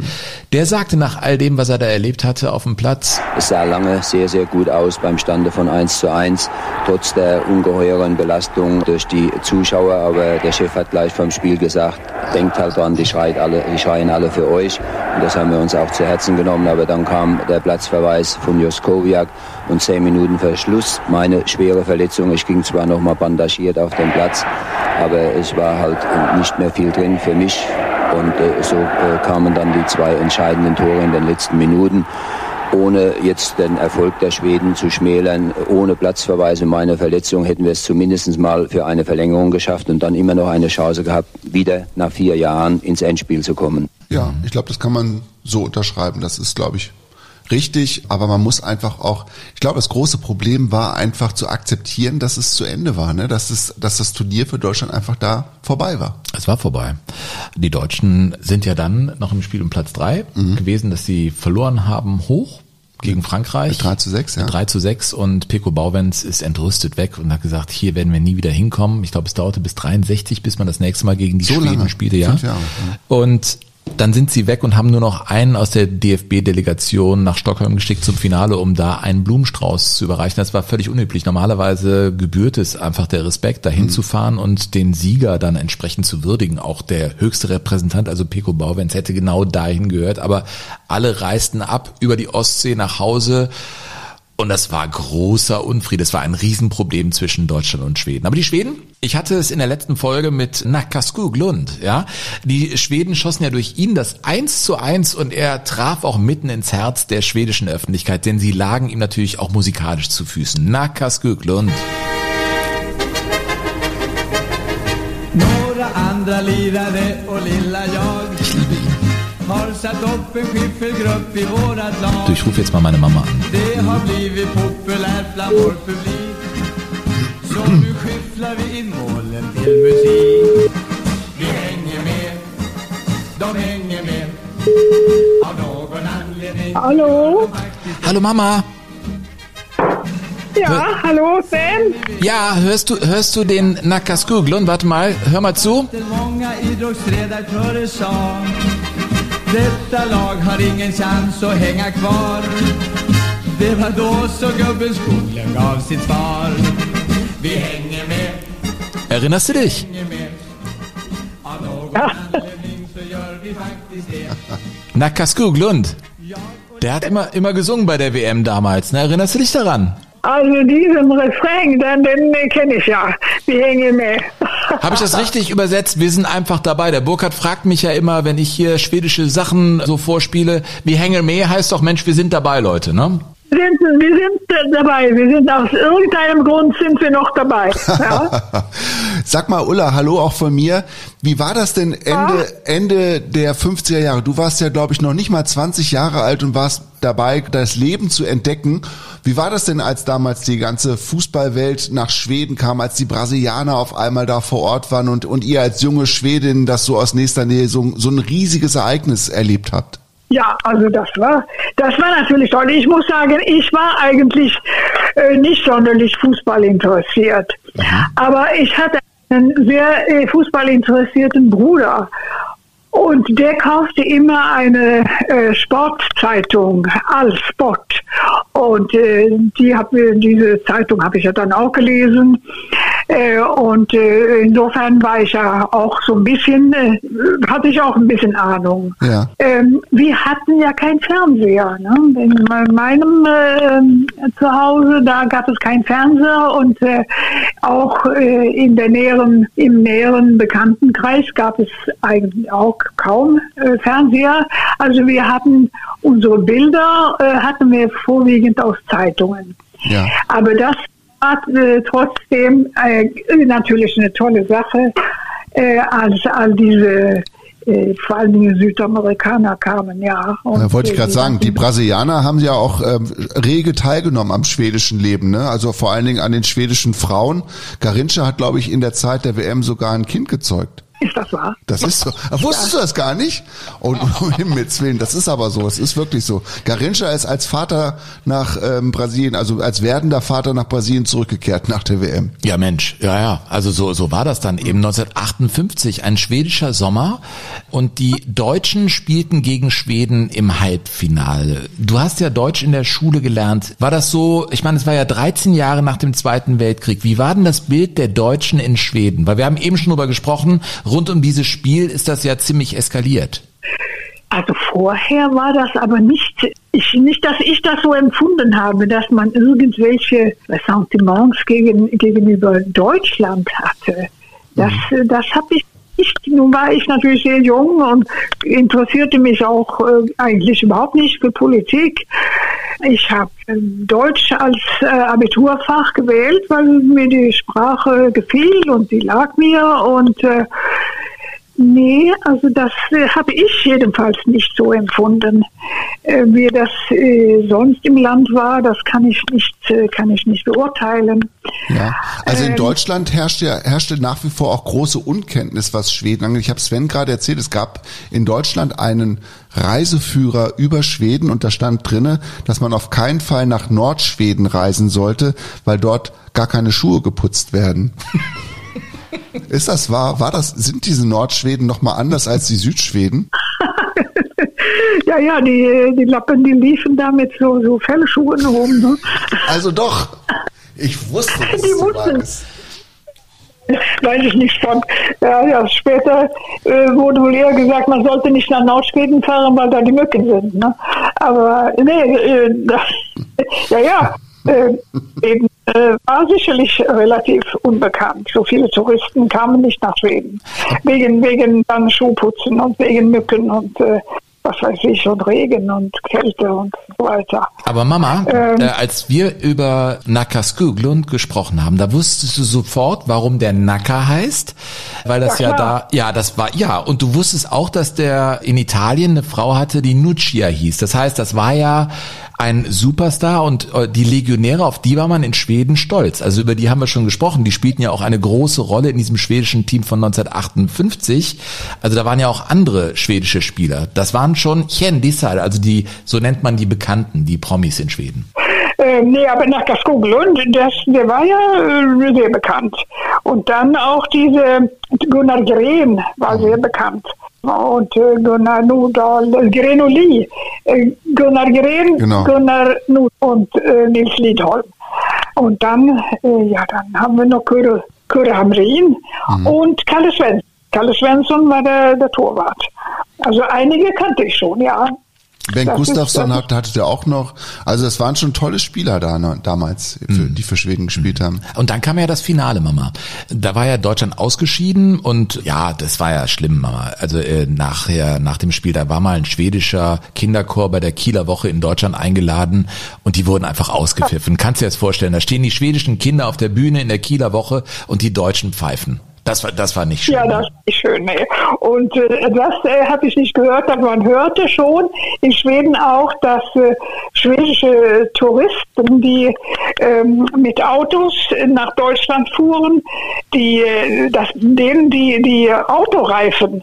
B: Der sagte nach all dem, was er da erlebt hatte auf dem Platz,
J: Es sah lange sehr, sehr gut aus beim Stande von 1 zu 1, trotz der ungeheuren Belastung durch die Zuschauer. Aber der Chef hat gleich vom Spiel gesagt, denkt halt dran, die, schreit alle, die schreien alle für euch. Und das haben wir uns auch zu Herzen genommen. Aber dann kam der Platzverweis von Joskowiak und zehn Minuten Verschluss. Meine schwere Verletzung, ich ging zwar noch mal bandagiert auf den Platz, aber es war halt nicht mehr viel drin für mich. Und äh, so äh, kamen dann die zwei entscheidenden Tore in den letzten Minuten ohne jetzt den Erfolg der Schweden zu schmälern, ohne Platzverweise, meine Verletzung, hätten wir es zumindest mal für eine Verlängerung geschafft und dann immer noch eine Chance gehabt, wieder nach vier Jahren ins Endspiel zu kommen.
C: Ja, ich glaube, das kann man so unterschreiben. Das ist, glaube ich, richtig. Aber man muss einfach auch, ich glaube, das große Problem war einfach zu akzeptieren, dass es zu Ende war, ne? dass, es, dass das Turnier für Deutschland einfach da vorbei war.
B: es war vorbei. Die Deutschen sind ja dann noch im Spiel um Platz drei
C: Mhm.
B: gewesen, dass sie verloren haben hoch gegen Frankreich.
C: Mit 3 zu 6, ja.
B: Mit 3 zu 6 und Peko Bauwenz ist entrüstet weg und hat gesagt, hier werden wir nie wieder hinkommen. Ich glaube, es dauerte bis 63, bis man das nächste Mal gegen die
C: So
B: Schweden
C: lange.
B: spielte. Ja.
C: Fünf Jahre,
B: Und dann sind sie weg und haben nur noch einen aus der DFB-Delegation nach Stockholm geschickt zum Finale, um da einen Blumenstrauß zu überreichen. Das war völlig unüblich. Normalerweise gebührt es einfach der Respekt, dahin zu fahren und den Sieger dann entsprechend zu würdigen. Auch der höchste Repräsentant, also Peko Bauwenz, hätte genau dahin gehört. Aber alle reisten ab über die Ostsee nach Hause. Und das war großer Unfrieden. Das war ein Riesenproblem zwischen Deutschland und Schweden. Aber die Schweden, ich hatte es in der letzten Folge mit Nakaskog Lund, ja. Die Schweden schossen ja durch ihn das 1 zu 1 und er traf auch mitten ins Herz der schwedischen Öffentlichkeit, denn sie lagen ihm natürlich auch musikalisch zu Füßen. Nakaskog Lund.
K: Några andra lirare och lilla jag
B: Ich liebe ihn. Du, ich rufe jetzt mal meine Mama an.
L: Hallo?
B: Hallo Mama.
L: Ja, hallo, Sven.
B: Ja, hörst du, hörst du den Nacka Skoglund? Warte mal, hör mal zu.
K: Detta lag har ingen chans att hänga kvar Det var då så gubben Skoglund gav sitt svar Vi hänger med,
B: Erinnerst du dich?
K: hänger med Av någon anledning så gör vi faktiskt det
B: Nacka Skoglund. Der hat immer, immer gesungen bei der WM damals. Ne? Erinnerst du dich daran?
L: Also diesen Refrain, den, den kenne ich ja. Die hängen mit.
B: Habe ich das richtig übersetzt? Wir sind einfach dabei. Der Burkhard fragt mich ja immer, wenn ich hier schwedische Sachen so vorspiele, wie Hänger heißt doch, Mensch, wir sind dabei, Leute, ne?
L: Wir sind, wir sind dabei. Wir sind aus irgendeinem Grund sind wir noch dabei. Ja?
C: Sag mal, Ulla, hallo auch von mir. Wie war das denn Ende, Ende der 50er Jahre? Du warst ja, glaube ich, noch nicht mal 20 Jahre alt und warst dabei, das Leben zu entdecken. Wie war das denn, als damals die ganze Fußballwelt nach Schweden kam, als die Brasilianer auf einmal da vor Ort waren und, und ihr als junge Schwedin das so aus nächster Nähe so, so ein riesiges Ereignis erlebt habt?
L: Ja, also das war, das war natürlich toll. Ich muss sagen, ich war eigentlich äh, nicht sonderlich Fußball interessiert. Aber ich hatte einen sehr äh, Fußball interessierten Bruder. Und der kaufte immer eine äh, Sportzeitung, All Sport. Und äh, die hab, diese Zeitung habe ich ja dann auch gelesen. Äh, und äh, insofern war ich ja auch so ein bisschen, äh, hatte ich auch ein bisschen Ahnung.
C: Ja.
L: Ähm, wir hatten ja keinen Fernseher. Ne? In meinem äh, Zuhause, da gab es keinen Fernseher und auch in der näheren, im näheren Bekanntenkreis gab es eigentlich auch kaum äh, Fernseher. Also wir hatten unsere Bilder äh, hatten wir vorwiegend aus Zeitungen.
C: Ja.
L: Aber das war äh, trotzdem äh, natürlich eine tolle Sache, äh, als all diese äh, vor allen Dingen Südamerikaner kamen, ja. Und,
C: Da wollte ich gerade sagen, die Brasilianer haben ja auch ähm, rege teilgenommen am schwedischen Leben, ne? Also vor allen Dingen an den schwedischen Frauen. Garincha hat, glaube ich, in der Zeit der WM sogar ein Kind gezeugt.
L: Ist das wahr?
C: Das ist so. Wusstest du das gar nicht? Und um Himmels Willen, das ist aber so. Es ist wirklich so. Garincha ist als Vater nach ähm, Brasilien, also als werdender Vater nach Brasilien zurückgekehrt nach der WM.
B: Ja, Mensch, ja, ja. Also so, so war das dann eben 1958, ein schwedischer Sommer und die Deutschen spielten gegen Schweden im Halbfinale. Du hast ja Deutsch in der Schule gelernt. War das so, ich meine, es war ja 13 Jahre nach dem Zweiten Weltkrieg. Wie war denn das Bild der Deutschen in Schweden? Weil wir haben eben schon drüber gesprochen, rund um dieses Spiel ist das ja ziemlich eskaliert.
L: Also vorher war das aber nicht, ich, nicht, dass ich das so empfunden habe, dass man irgendwelche Ressentiments gegen, gegenüber Deutschland hatte. Das, äh, das habe ich nicht. Nun war ich natürlich sehr jung und interessierte mich auch äh, eigentlich überhaupt nicht für Politik. Ich habe ähm, Deutsch als äh, Abiturfach gewählt, weil mir die Sprache gefiel und sie lag mir und äh, Nee, also das äh, habe ich jedenfalls nicht so empfunden. Äh, wie das äh, sonst im Land war, das kann ich nicht, äh, kann ich nicht beurteilen.
C: Ja. Also in
L: Ähm.
C: Deutschland herrscht ja, herrschte nach wie vor auch große Unkenntnis, was Schweden angeht. Ich habe Sven gerade erzählt, es gab in Deutschland einen Reiseführer über Schweden und da stand drinne, dass man auf keinen Fall nach Nordschweden reisen sollte, weil dort gar keine Schuhe geputzt werden. Ist das wahr? War das, sind diese Nordschweden noch mal anders als die Südschweden?
L: Ja, ja, die, die Lappen, die liefen da mit so, so Fellschuhen rum. Ne?
C: Also doch. Ich wusste, dass
L: Die
C: es so
L: wussten.
C: ist.
L: Weiß ich nicht von. Ja, ja, später äh, wurde wohl eher gesagt, man sollte nicht nach Nordschweden fahren, weil da die Mücken sind. Ne? Aber nee, äh, ja, ja. Äh, eben, war sicherlich relativ unbekannt. So viele Touristen kamen nicht nach Schweden. Wegen, wegen dann Schuhputzen und wegen Mücken und äh, was weiß ich, und Regen und Kälte und so weiter.
B: Aber Mama,
L: Ähm.
B: äh, als wir über Nacka Skoglund gesprochen haben, da wusstest du sofort, warum der Nacka heißt, weil das
L: Ja,
B: ja, da, ja, das war, ja, und du wusstest auch, dass der in Italien eine Frau hatte, die Nuccia hieß. Das heißt, das war ja ein Superstar und äh, die Legionäre, auf die war man in Schweden stolz. Also über die haben wir schon gesprochen. Die spielten ja auch eine große Rolle in diesem schwedischen Team von 1958. Also da waren ja auch andere schwedische Spieler. Das waren schon Kändisar, also die, so nennt man die Bekannten, die Promis in Schweden.
L: Äh, nee, aber nach Gaskoglund, das, der war ja äh, sehr bekannt. Und dann auch diese Gunnar Gren war sehr bekannt. Und äh, Gunnar Nordahl, äh, Grenoli, äh, Gunnar Gren,
C: Genau.
L: Gunnar Nord und äh, Nils Lidholm. Und dann, äh, ja, dann haben wir noch Kurre, Kurre Hamrin und Kalle Svensson. Kalle Svensson war der, der Torwart. Also einige kannte ich schon, ja.
C: Ben
L: Das ist-
C: Gustafsson
L: das
C: hat, hattet ihr auch noch. Also es waren schon tolle Spieler da ne, damals, für,
B: Mhm.
C: die für Schweden gespielt haben.
B: Und dann kam ja das Finale, Mama. Da war ja Deutschland ausgeschieden und ja, das war ja schlimm, Mama. Also äh, nachher, nach dem Spiel, da war mal ein schwedischer Kinderchor bei der Kieler Woche in Deutschland eingeladen und die wurden einfach ausgepfiffen. Kannst dir das vorstellen? Da stehen die schwedischen Kinder auf der Bühne in der Kieler Woche und die Deutschen pfeifen. Das war, das war nicht schön.
L: Ja, das ist nicht schön. Nee. Und äh, das äh, habe ich nicht gehört, aber man hörte schon in Schweden auch, dass äh, schwedische Touristen, die ähm, mit Autos nach Deutschland fuhren, die, äh, dass denen die, die Autoreifen,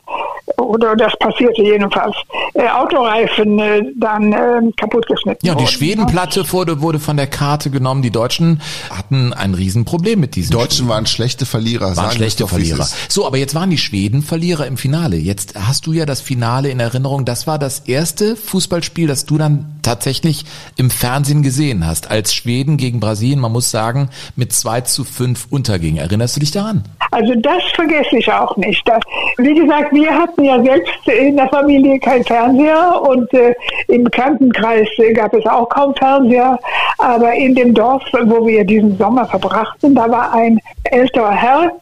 L: oder das passierte jedenfalls, äh, Autoreifen äh, dann äh, kaputt geschnitten
B: Ja, und die. Schwedenplatte wurde, wurde von der Karte genommen. Die Deutschen hatten ein Riesenproblem mit diesen
C: Die Deutschen waren schlechte Verlierer.
B: waren
C: sagen
B: schlechte Verlierer. So, aber jetzt waren die Schweden Verlierer im Finale. Jetzt hast du ja das Finale in Erinnerung. Das war das erste Fußballspiel, das du dann tatsächlich im Fernsehen gesehen hast, als Schweden gegen Brasilien, man muss sagen, mit 2 zu 5 unterging. Erinnerst du dich daran?
L: Also das vergesse ich auch nicht. Das, wie gesagt, wir hatten ja selbst in der Familie kein Fernseher und äh, im Bekanntenkreis gab es auch kaum Fernseher. Aber in dem Dorf, wo wir diesen Sommer verbrachten, da war ein älterer Herr,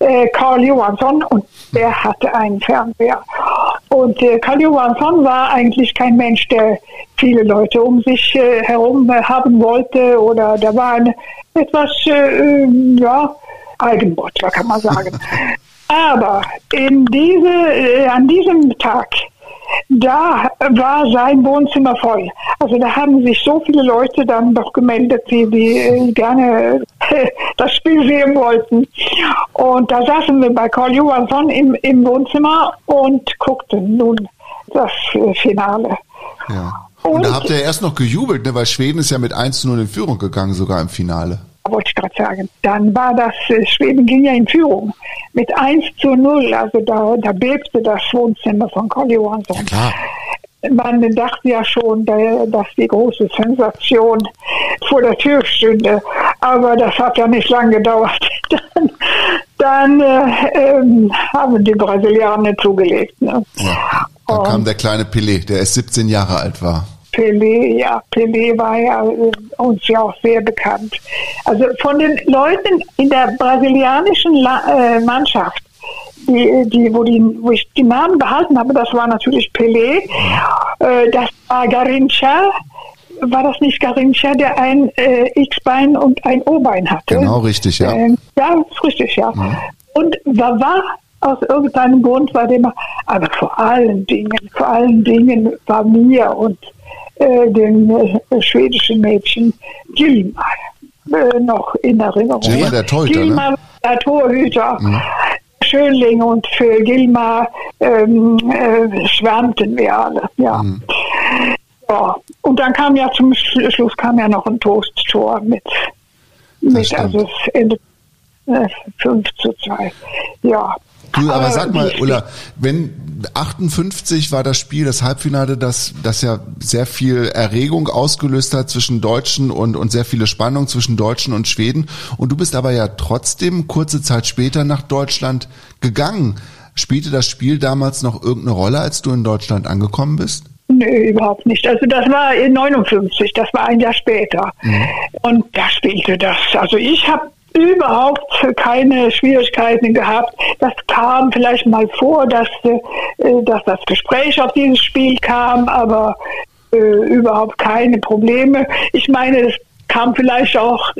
L: äh, Karl Johansson, und der hatte einen Fernseher. Und äh, Karl Johansson war eigentlich kein Mensch, der viele Leute um sich äh, herum äh, haben wollte oder da war ein etwas, äh, äh, ja, Eigenbottler, kann man sagen. Aber in diese, äh, an diesem Tag, da war sein Wohnzimmer voll. Also da haben sich so viele Leute dann doch gemeldet, die, die äh, gerne das Spiel sehen wollten. Und da saßen wir bei Karl Johansson im, im Wohnzimmer und guckten nun das äh, Finale.
C: Ja. Und, da habt ihr erst noch gejubelt, ne, weil Schweden ist ja mit 1 zu 0 in Führung gegangen, sogar im Finale.
L: Wollte ich gerade sagen. Dann war das, äh, Schweden ging ja in Führung mit 1 zu 0. Also da, da bebte das Wohnzimmer von Karl Johansson.
B: Klar.
L: Man dachte ja schon, da- dass die große Sensation vor der Tür stünde. Aber das hat ja nicht lange gedauert. Dann, dann äh, ähm, haben die Brasilianer zugelegt. Ne?
C: Dann
L: Und-
C: kam der kleine Pelé, der erst 17 Jahre alt war.
L: Pelé, ja, Pelé war ja äh, uns ja auch sehr bekannt. Also von den Leuten in der brasilianischen La äh, Mannschaft, die, die, wo, die, wo ich die Namen behalten habe, das war natürlich Pelé, äh, das war Garincha, war das nicht Garincha, der ein äh, X-Bein und ein O-Bein hatte?
C: Genau richtig, ja.
L: Ähm, ja, ist richtig, ja. Und Wawa aus irgendeinem Grund war dem, aber vor allen Dingen, vor allen Dingen war mir und äh, dem äh, schwedischen Mädchen Gilmar äh, noch in Erinnerung.
C: Gilmar, der Torhüter, ne?
L: Gilmar, der Torhüter. Schönling und für Gilmar ähm, äh, schwärmten wir alle, ja. Ja, und dann kam ja zum Sch- Schluss kam ja noch ein Toasttor mit, mit also es endet äh, 5 zu 2. Ja.
C: Du, aber
L: Äh,
C: sag mal, Ulla, wenn 58 war das Spiel, das Halbfinale, das, das ja sehr viel Erregung ausgelöst hat zwischen Deutschen und, und sehr viele Spannung zwischen Deutschen und Schweden. Und du bist aber ja trotzdem kurze Zeit später nach Deutschland gegangen. Spielte das Spiel damals noch irgendeine Rolle, als du in Deutschland angekommen bist?
L: Nee, überhaupt nicht. Also das war in 59, das war ein Jahr später. Und da spielte das. Also ich habe überhaupt keine Schwierigkeiten gehabt. Das kam vielleicht mal vor, dass, äh, dass das Gespräch auf dieses Spiel kam, aber äh, überhaupt keine Probleme. Ich meine, es kam vielleicht auch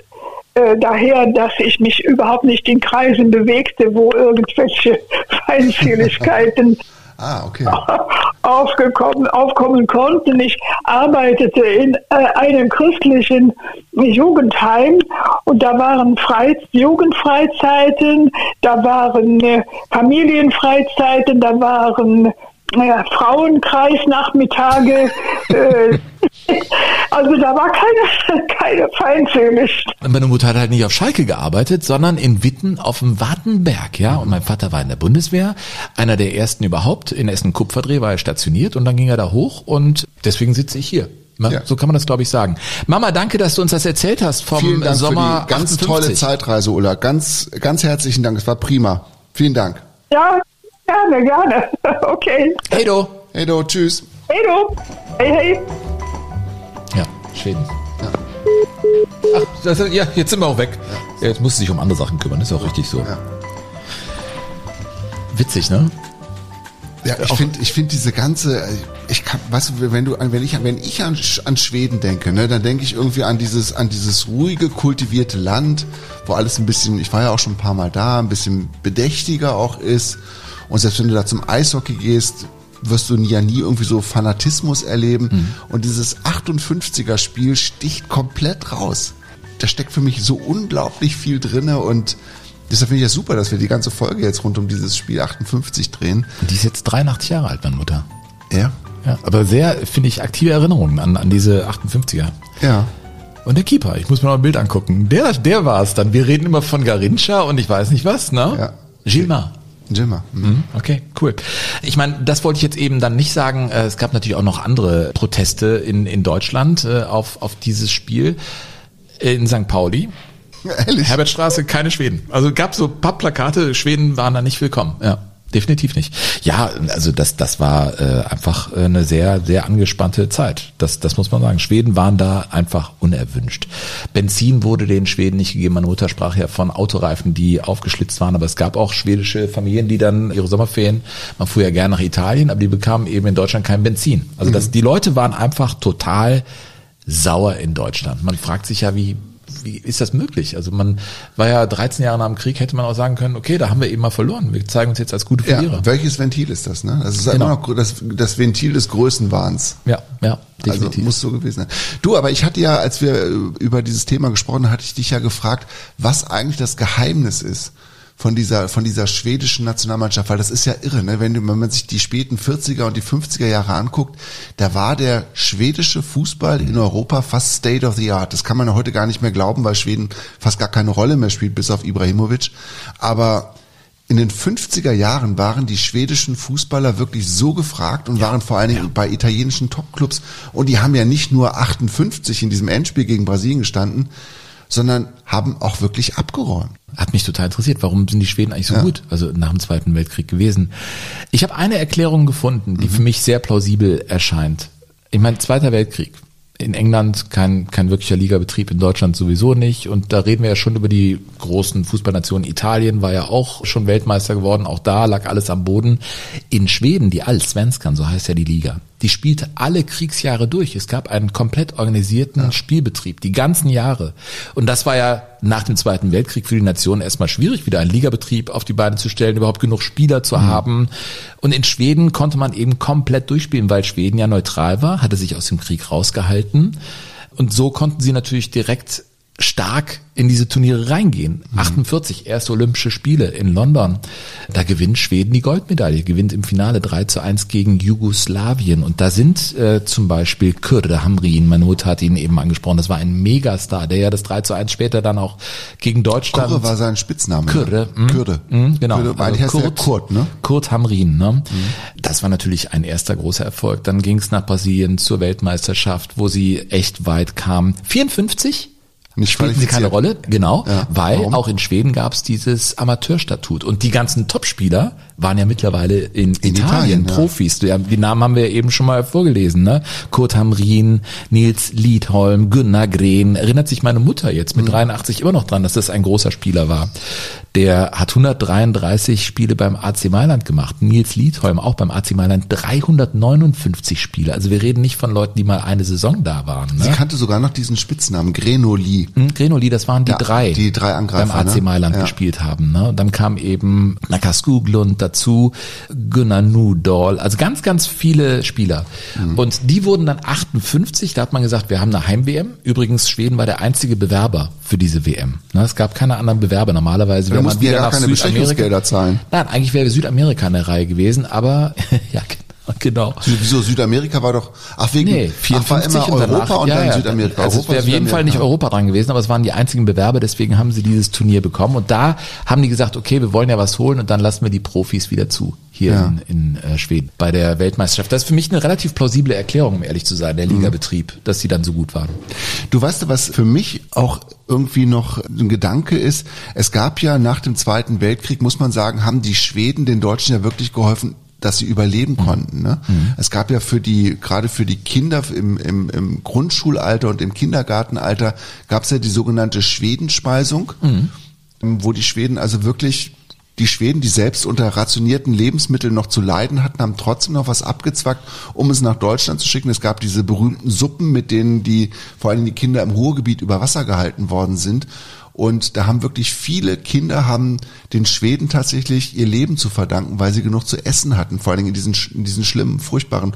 L: äh, daher, dass ich mich überhaupt nicht in Kreisen bewegte, wo irgendwelche Feindseligkeiten
C: Ah, okay.
L: aufgekommen, aufkommen konnten. Ich arbeitete in äh, einem christlichen Jugendheim und da waren Freiz Jugendfreizeiten, da waren äh, Familienfreizeiten, da waren naja, Frauenkreisnachmittage. äh, also da war keine, keine Feindselig.
B: Meine Mutter hat halt nicht auf Schalke gearbeitet, sondern in Witten auf dem Wartenberg, ja. Und mein Vater war in der Bundeswehr, einer der ersten überhaupt. In Essen-Kupferdreh war er stationiert und dann ging er da hoch und deswegen sitze ich hier. Ne?
C: Ja.
B: So kann man das, glaube ich, sagen. Mama, danke, dass du uns das erzählt hast vom
C: Vielen Dank
B: Sommer
C: für die ganz
B: 58.
C: tolle Zeitreise, Ulla. Ganz, ganz herzlichen Dank. Es war prima. Vielen Dank.
L: Ja, gerne, gerne. Okay.
B: Hey do.
C: Hey do, tschüss.
L: Hey du. Hey, hey.
B: Ja, Schweden. Ach, das, ja, jetzt sind wir auch weg. Ja, jetzt musst du dich um andere Sachen kümmern, ist auch richtig so. Witzig, ne?
C: Ja, ich finde, ich finde diese ganze, ich kann, weißt du, wenn du, wenn ich, wenn ich an, an Schweden denke, ne, dann denke ich irgendwie an dieses, an dieses ruhige, kultivierte Land, wo alles ein bisschen, ich war ja auch schon ein paar Mal da, ein bisschen bedächtiger auch ist. Und selbst wenn du da zum Eishockey gehst, wirst du ja nie irgendwie so Fanatismus erleben. Und dieses 58er Spiel sticht komplett raus. Da steckt für mich so unglaublich viel drinne und deshalb finde ich ja super, dass wir die ganze Folge jetzt rund um dieses Spiel 58 drehen.
B: Die ist jetzt 83 Jahre alt, meine Mutter.
C: Ja.
B: Ja, aber sehr, finde ich, aktive Erinnerungen an, an diese 58er.
C: Ja.
B: Und der Keeper, ich muss mir noch ein Bild angucken. Der, der war es dann. Wir reden immer von Garincha und ich weiß nicht was, ne?
C: Ja.
B: Gilmar.
C: Jimmer.
B: Mhm, Okay, cool. Ich meine, das wollte ich jetzt eben dann nicht sagen. Äh, Es gab natürlich auch noch andere Proteste in, in Deutschland äh, auf, auf dieses Spiel in St. Pauli.
C: Ehrlich?
B: Herbertstraße, keine Schweden. Also gab so Pappplakate, Schweden waren da nicht willkommen. Ja. Definitiv nicht. Ja, also das, das war äh, einfach äh, eine sehr, sehr angespannte Zeit. Das, das muss man sagen. Schweden waren da einfach unerwünscht. Benzin wurde den Schweden nicht gegeben. Meine Mutter sprach ja von Autoreifen, die aufgeschlitzt waren, aber es gab auch schwedische Familien, die dann ihre Sommerferien, man fuhr ja gerne nach Italien, aber die bekamen eben in Deutschland kein Benzin. Also das, die Leute waren einfach total sauer in Deutschland. Man fragt sich ja, wie, wie ist das möglich? Also man war ja 13 Jahre nach dem Krieg, hätte man auch sagen können, okay, da haben wir eben mal verloren. Wir zeigen uns jetzt als gute Verlierer.
C: Ja, welches Ventil ist das? Ne? Das ist
B: Genau.
C: immer noch das, das Ventil des Größenwahns.
B: Ja, ja,
C: Also
B: definitiv.
C: muss so gewesen sein. Du, aber ich hatte ja, als wir über dieses Thema gesprochen haben, hatte ich dich ja gefragt, was eigentlich das Geheimnis ist von dieser von dieser schwedischen Nationalmannschaft, weil das ist ja irre, ne? Wenn, wenn man sich die späten 40er und die 50er Jahre anguckt, da war der schwedische Fußball in Europa fast State of the Art. Das kann man ja heute gar nicht mehr glauben, weil Schweden fast gar keine Rolle mehr spielt, bis auf Ibrahimovic. Aber in den 50er Jahren waren die schwedischen Fußballer wirklich so gefragt und waren vor allen Dingen bei italienischen Topclubs. Und die haben ja nicht nur 58 in diesem Endspiel gegen Brasilien gestanden, sondern haben auch wirklich abgeräumt.
B: Hat mich total interessiert, warum sind die Schweden eigentlich so gut, also nach dem Zweiten Weltkrieg gewesen. Ich habe eine Erklärung gefunden, die für mich sehr plausibel erscheint. Ich meine, Zweiter Weltkrieg. In England kein, kein wirklicher Ligabetrieb, in Deutschland sowieso nicht. Und da reden wir ja schon über die großen Fußballnationen. Italien war ja auch schon Weltmeister geworden. Auch da lag alles am Boden. In Schweden, die Allsvenskan, so heißt ja die Liga, die spielte alle Kriegsjahre durch. Es gab einen komplett organisierten Spielbetrieb, die ganzen Jahre. Und das war ja nach dem Zweiten Weltkrieg für die Nation erstmal schwierig, wieder einen Ligabetrieb auf die Beine zu stellen, überhaupt genug Spieler zu haben. Und in Schweden konnte man eben komplett durchspielen, weil Schweden ja neutral war, hatte sich aus dem Krieg rausgehalten. Und so konnten sie natürlich direkt stark in diese Turniere reingehen. 48, erste Olympische Spiele in London. Da gewinnt Schweden die Goldmedaille, gewinnt im Finale 3 zu 1 gegen Jugoslawien. Und da sind äh, zum Beispiel Kürde Hamrin, meine Mutter hat ihn eben angesprochen, das war ein Megastar, der ja das 3 zu 1 später dann auch gegen Deutschland...
C: Kurre war sein Spitzname.
B: Kürde.
C: Ne?
B: mhm.
C: Kürde.
B: Mhm, genau.
C: Kürde, weil
B: Also
C: Kurt, ja Kurt, ne?
B: Kurt Hamrin, ne? Das war natürlich ein erster großer Erfolg. Dann ging es nach Brasilien zur Weltmeisterschaft, wo sie echt weit kamen. 54?
C: Nicht
B: spielten sie keine. Rolle, genau,
C: Ja,
B: weil
C: warum?
B: auch in Schweden gab es dieses Amateurstatut und die ganzen Topspieler waren ja mittlerweile in, Italien,
C: Italien, ja.
B: Profis. Die, die Namen haben wir eben schon mal vorgelesen, ne? Kurt Hamrin, Nils Liedholm, Gunnar Green. Erinnert sich meine Mutter jetzt
C: Mhm.
B: mit 83 immer noch dran, dass das ein großer Spieler war. Der hat 133 Spiele beim AC Mailand gemacht. Nils Liedholm auch beim AC Mailand 359 Spiele. Also wir reden nicht von Leuten, die mal eine Saison da waren.
C: Sie
B: Ne?
C: kannte sogar noch diesen Spitznamen, Grenoli.
B: Hm, Grenoli, das waren die
C: Ja,
B: drei,
C: die drei Angreifer,
B: beim AC
C: ne?
B: Mailand
C: Ja.
B: gespielt haben. Ne? Und dann kam eben Naka Skuglund dazu, Gunnar Nudol, also ganz, ganz viele Spieler.
C: Mhm.
B: Und die wurden dann 58, da hat man gesagt, wir haben eine Heim-WM. Übrigens, Schweden war der einzige Bewerber für diese WM. Ne? Es gab keine anderen Bewerber. Normalerweise man
C: mussten ja gar keine
B: Südamerika.
C: Bestechungsgelder zahlen.
B: Nein, eigentlich wäre Südamerika in der Reihe gewesen, aber ja, Genau.
C: Wieso Südamerika war doch, ach wegen,
B: Nee,
C: ach, war
B: 54
C: immer
B: und
C: Europa
B: danach,
C: und dann
B: ja,
C: Südamerika.
B: Also es
C: Europa,
B: wäre auf jeden Fall nicht. Europa dran gewesen, aber es waren die einzigen Bewerber, deswegen haben sie dieses Turnier bekommen. Und da haben die gesagt, okay, wir wollen ja was holen und dann lassen wir die Profis wieder zu hier
C: Ja.
B: in, in äh, Schweden bei der Weltmeisterschaft. Das ist für mich eine relativ plausible Erklärung, um ehrlich zu sein, der
C: Mhm.
B: Ligabetrieb, dass sie dann so gut waren.
C: Du weißt was für mich auch irgendwie noch ein Gedanke ist? Es gab ja nach dem Zweiten Weltkrieg, muss man sagen, haben die Schweden den Deutschen ja wirklich geholfen, dass sie überleben konnten. Ne? Es gab ja für die, gerade für die Kinder im, im, im Grundschulalter und im Kindergartenalter, gab es ja die sogenannte Schwedenspeisung, wo die Schweden also wirklich die Schweden, die selbst unter rationierten Lebensmitteln noch zu leiden hatten, haben trotzdem noch was abgezwackt, um es nach Deutschland zu schicken. Es gab diese berühmten Suppen, mit denen die, vor allem die Kinder im Ruhrgebiet über Wasser gehalten worden sind. Und da haben wirklich viele Kinder haben den Schweden tatsächlich ihr Leben zu verdanken, weil sie genug zu essen hatten, vor allem in diesen, in diesen schlimmen, furchtbaren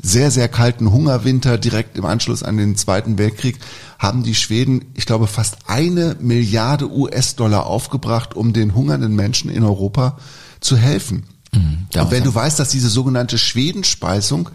C: sehr, sehr kalten Hungerwinter direkt im Anschluss an den Zweiten Weltkrieg haben die Schweden, ich glaube, fast eine Milliarde US-Dollar aufgebracht, um den hungernden Menschen in Europa zu helfen. Und wenn du weißt, dass diese sogenannte Schwedenspeisung,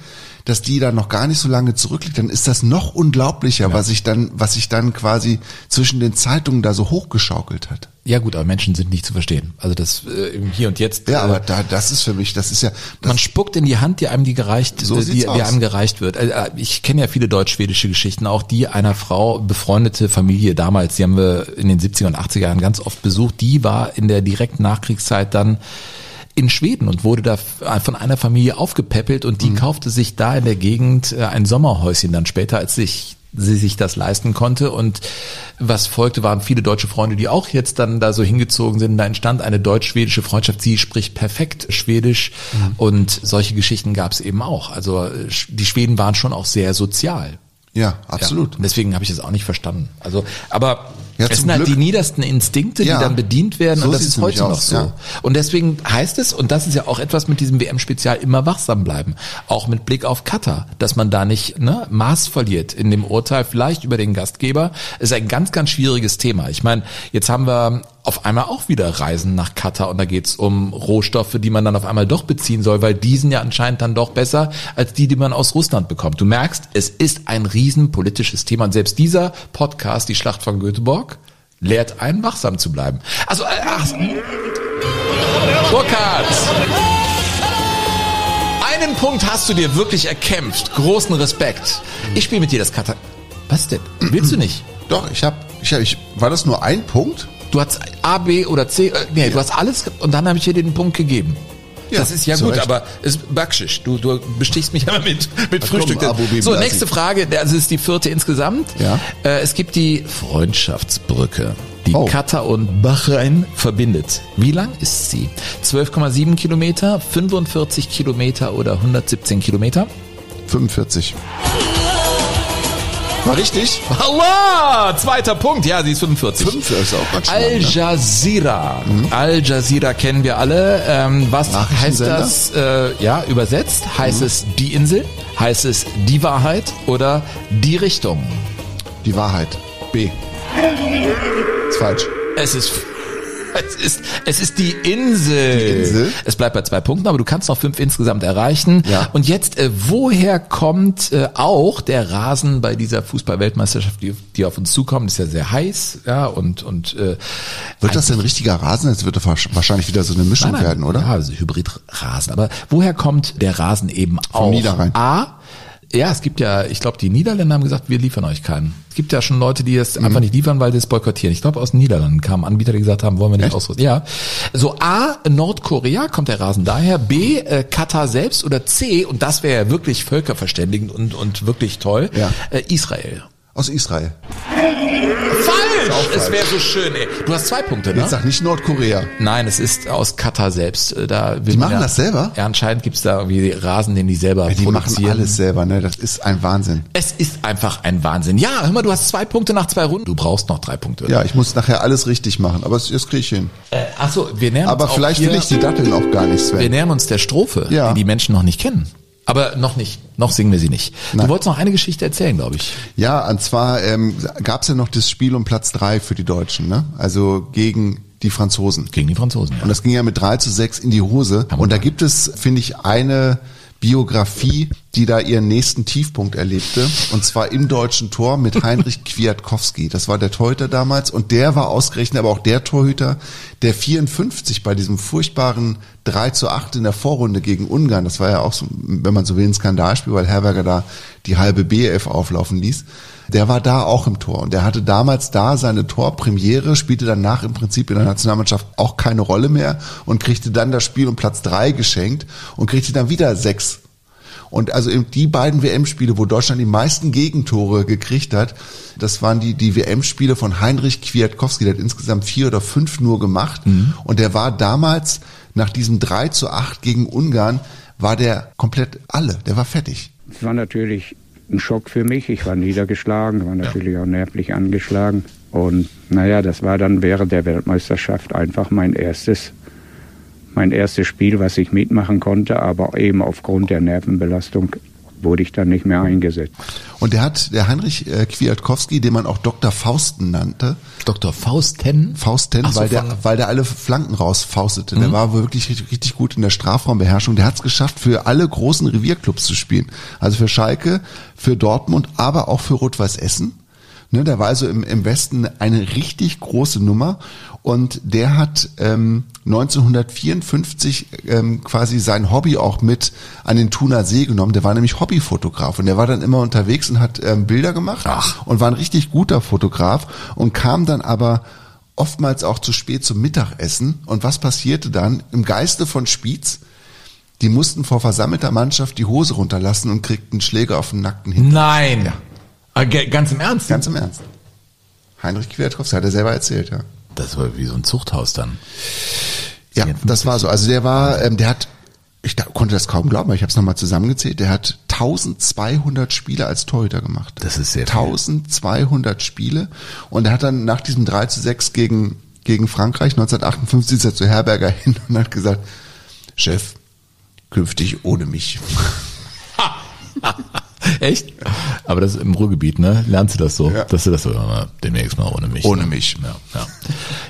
C: dass die da noch gar nicht so lange zurückliegt, dann ist das noch unglaublicher, was sich dann, was sich dann quasi zwischen den Zeitungen da so hochgeschaukelt hat.
B: Ja gut, aber Menschen sind nicht zu verstehen. Also das äh, im Hier und Jetzt.
C: Ja,
B: äh,
C: aber da, das ist für mich, das ist ja, das,
B: man spuckt in die Hand, die einem die gereicht,
C: So
B: äh, die, die einem gereicht wird. Äh, Ich kenne ja viele deutsch-schwedische Geschichten, auch die einer Frau, befreundete Familie damals, die haben wir in den 70er und 80er Jahren ganz oft besucht, die war in der direkten Nachkriegszeit dann in Schweden und wurde da von einer Familie aufgepäppelt und
C: Mhm.
B: die kaufte sich da in der Gegend äh, ein Sommerhäuschen dann später, als sich sie sich das leisten konnte und was folgte waren viele deutsche Freunde, die auch jetzt dann da so hingezogen sind. Da entstand eine deutsch-schwedische Freundschaft. Sie spricht perfekt Schwedisch
C: Mhm.
B: und solche Geschichten gab es eben auch. Also äh, die Schweden waren schon auch sehr sozial.
C: ja, absolut.
B: Ja, und deswegen habe ich es auch nicht verstanden. Also, aber
C: Ja,
B: es sind halt
C: Glück.
B: die niedersten Instinkte,
C: Ja.
B: die dann bedient werden
C: So
B: und das ist heute noch
C: aus,
B: so.
C: ja.
B: Und deswegen heißt es, und das ist ja auch etwas mit diesem WM-Spezial, immer wachsam bleiben. Auch mit Blick auf Katar, dass man da nicht ne, Maß verliert in dem Urteil, vielleicht über den Gastgeber, ist ein ganz, ganz schwieriges Thema. Ich meine, jetzt haben wir auf einmal auch wieder Reisen nach Katar und da geht's um Rohstoffe, die man dann auf einmal doch beziehen soll, weil die sind ja anscheinend dann doch besser als die, die man aus Russland bekommt. Du merkst, es ist ein riesen politisches Thema und selbst dieser Podcast, die Schlacht von Göteborg, lehrt einen wachsam zu bleiben. Also, äh, ach, Burkhard! Einen Punkt hast du dir wirklich erkämpft. Großen Respekt. Ich spiele mit dir das Katar. Was denn? Willst du nicht?
C: Doch, ich habe, ich ich, war das nur ein Punkt?
B: Du hast A, B oder C, äh, nee, du hast alles und dann habe ich dir den Punkt gegeben.
C: Ja,
B: das ist ja gut,
C: Recht.
B: aber es ist Backschisch. Du, du bestichst mich immer mit, mit
C: komm,
B: Frühstück.
C: Abu Bibi
B: so, nächste Frage. Das ist die vierte insgesamt.
C: Ja.
B: Äh, es gibt die Freundschaftsbrücke, die
C: Oh.
B: Katar und Bahrain verbindet. Wie lang ist sie? 12,7 Kilometer, 45 Kilometer oder 117 Kilometer?
C: 45. War richtig?
B: Allah! Zweiter Punkt. Ja, sie ist 45.
C: 5 ist auch ganz
B: Al.
C: Ne?
B: Jazeera. Al Jazeera kennen wir alle. Ähm, was heißt
C: Nachrichtensender?
B: das? Äh, ja, übersetzt. Heißt es die Insel? Heißt es die Wahrheit oder die Richtung?
C: Die Wahrheit. B. Ist falsch.
B: Es ist es ist, es ist die Insel.
C: Die Insel?
B: Es bleibt bei zwei Punkten, aber du kannst noch fünf insgesamt erreichen.
C: Ja.
B: Und jetzt, äh, woher kommt äh, auch der Rasen bei dieser Fußball-Weltmeisterschaft, die, die auf uns zukommt? Ist ja sehr heiß, ja, und, und äh,
C: Wird das denn richtiger Rasen? Jetzt wird das wahrscheinlich wieder so eine Mischung
B: Nein, nein.
C: werden, oder?
B: Ja, also Hybridrasen. Aber woher kommt der Rasen eben auch?
C: Niederrhein.
B: A, ja, es gibt ja, ich glaube, die Niederländer haben gesagt, wir liefern euch keinen. Es gibt ja schon Leute, die es
C: Mhm.
B: einfach nicht liefern, weil sie es boykottieren. Ich glaube, aus den Niederlanden kamen Anbieter, die gesagt haben, wollen wir nicht
C: Echt?
B: ausrüsten. Ja. So A, Nordkorea kommt der Rasen daher. B, äh, Katar selbst. Oder C, und das wäre ja wirklich völkerverständigend und, und wirklich toll,
C: Ja.
B: äh, Israel.
C: Aus Israel.
B: Falsch! Es wäre so schön, ey. Du hast zwei Punkte, ne?
C: Jetzt sag nicht Nordkorea.
B: Nein, es ist aus Katar selbst. Äh, Da
C: Die machen
B: ja,
C: das selber?
B: Ja, anscheinend gibt's da irgendwie Rasen, den die selber
C: Ja, die machen
B: produzieren.
C: alles selber, ne? Das ist ein Wahnsinn.
B: Es ist einfach ein Wahnsinn. Ja, hör mal, du hast zwei Punkte nach zwei Runden. Du brauchst noch drei Punkte.
C: Ja, ich muss nachher alles richtig machen, aber das, das kriege ich hin.
B: Äh, ach so, wir nähern
C: Aber
B: uns
C: vielleicht
B: auch hier,
C: will ich die Datteln auch gar nicht,
B: Wir
C: Sven.
B: nähern uns der Strophe,
C: Ja.
B: die die Menschen noch nicht kennen. Aber noch nicht. Noch singen wir sie nicht. Du
C: Nein.
B: wolltest noch eine Geschichte erzählen, glaube ich.
C: Ja, und zwar ähm, gab es ja noch das Spiel um Platz drei für die Deutschen, ne? Also gegen die Franzosen.
B: Gegen die Franzosen, ja.
C: Und das ging ja mit 3 zu 6 in die Hose. Und da gibt es, finde ich, eine Biografie, die da ihren nächsten Tiefpunkt erlebte. Und zwar im deutschen Tor mit Heinrich Kwiatkowski. Das war der Torhüter damals. Und der war ausgerechnet aber auch der Torhüter, der 54 bei diesem furchtbaren 3 zu 8 in der Vorrunde gegen Ungarn, das war ja auch so, wenn man so will, ein Skandalspiel, weil Herberger da die halbe BF auflaufen ließ. Der war da auch im Tor und der hatte damals da seine Torpremiere, spielte danach im Prinzip in der Nationalmannschaft auch keine Rolle mehr und kriegte dann das Spiel um Platz drei geschenkt und kriegte dann wieder sechs und also die beiden WM-Spiele, wo Deutschland die meisten Gegentore gekriegt hat, das waren die, die WM-Spiele von Heinrich Kwiatkowski. Der hat insgesamt vier oder fünf nur gemacht.
B: Mhm.
C: Und der war damals, nach diesem 3 zu 8 gegen Ungarn, war der komplett alle. Der war fertig.
M: Es war natürlich ein Schock für mich. Ich war niedergeschlagen, war natürlich ja. auch nervlich angeschlagen. Und naja, das war dann während der Weltmeisterschaft einfach mein erstes mein erstes Spiel, was ich mitmachen konnte, aber eben aufgrund der Nervenbelastung wurde ich dann nicht mehr eingesetzt.
C: Und der hat, der Heinrich äh, Kwiatkowski, den man auch Dr. Fausten nannte.
B: Dr. Fausten?
C: Fausten,
B: so,
C: weil, der, weil der alle Flanken rausfaustete. Der
B: Mhm.
C: war wohl wirklich richtig, richtig gut in der Strafraumbeherrschung. Der hat es geschafft, für alle großen Revierclubs zu spielen. Also für Schalke, für Dortmund, aber auch für Rot-Weiß Essen. Ne, der war also im, im Westen eine richtig große Nummer und der hat ähm, 1954 ähm, quasi sein Hobby auch mit an den Thuner See genommen. Der war nämlich Hobbyfotograf und der war dann immer unterwegs und hat ähm, Bilder gemacht und war ein richtig guter Fotograf und kam dann aber oftmals auch zu spät zum Mittagessen. Und was passierte dann? Im Geiste von Spiez, die mussten vor versammelter Mannschaft die Hose runterlassen und kriegten Schläge auf den nackten Hintern.
B: Nein. Ah, ge- Ganz im Ernst?
C: Ganz im Ernst. Heinrich Quertkowski hat er selber erzählt, ja.
B: Das war wie so ein Zuchthaus dann.
C: Ja, das war so. Also der war, ähm, der hat, ich da, konnte das kaum glauben, aber ich habe es nochmal zusammengezählt. Der hat 1200 Spiele als Torhüter gemacht.
B: Das ist sehr viel.
C: 1200 Spiele und er hat dann nach diesem 3 zu 6 gegen, gegen Frankreich 1958 ist er zu Herberger hin und hat gesagt, Chef, künftig ohne mich.
B: Echt? Aber das ist im Ruhrgebiet, ne? Lernst du das so? Dass du das so immer demnächst mal ohne mich.
C: Ohne
B: ne?
C: mich.
B: Ja, ja.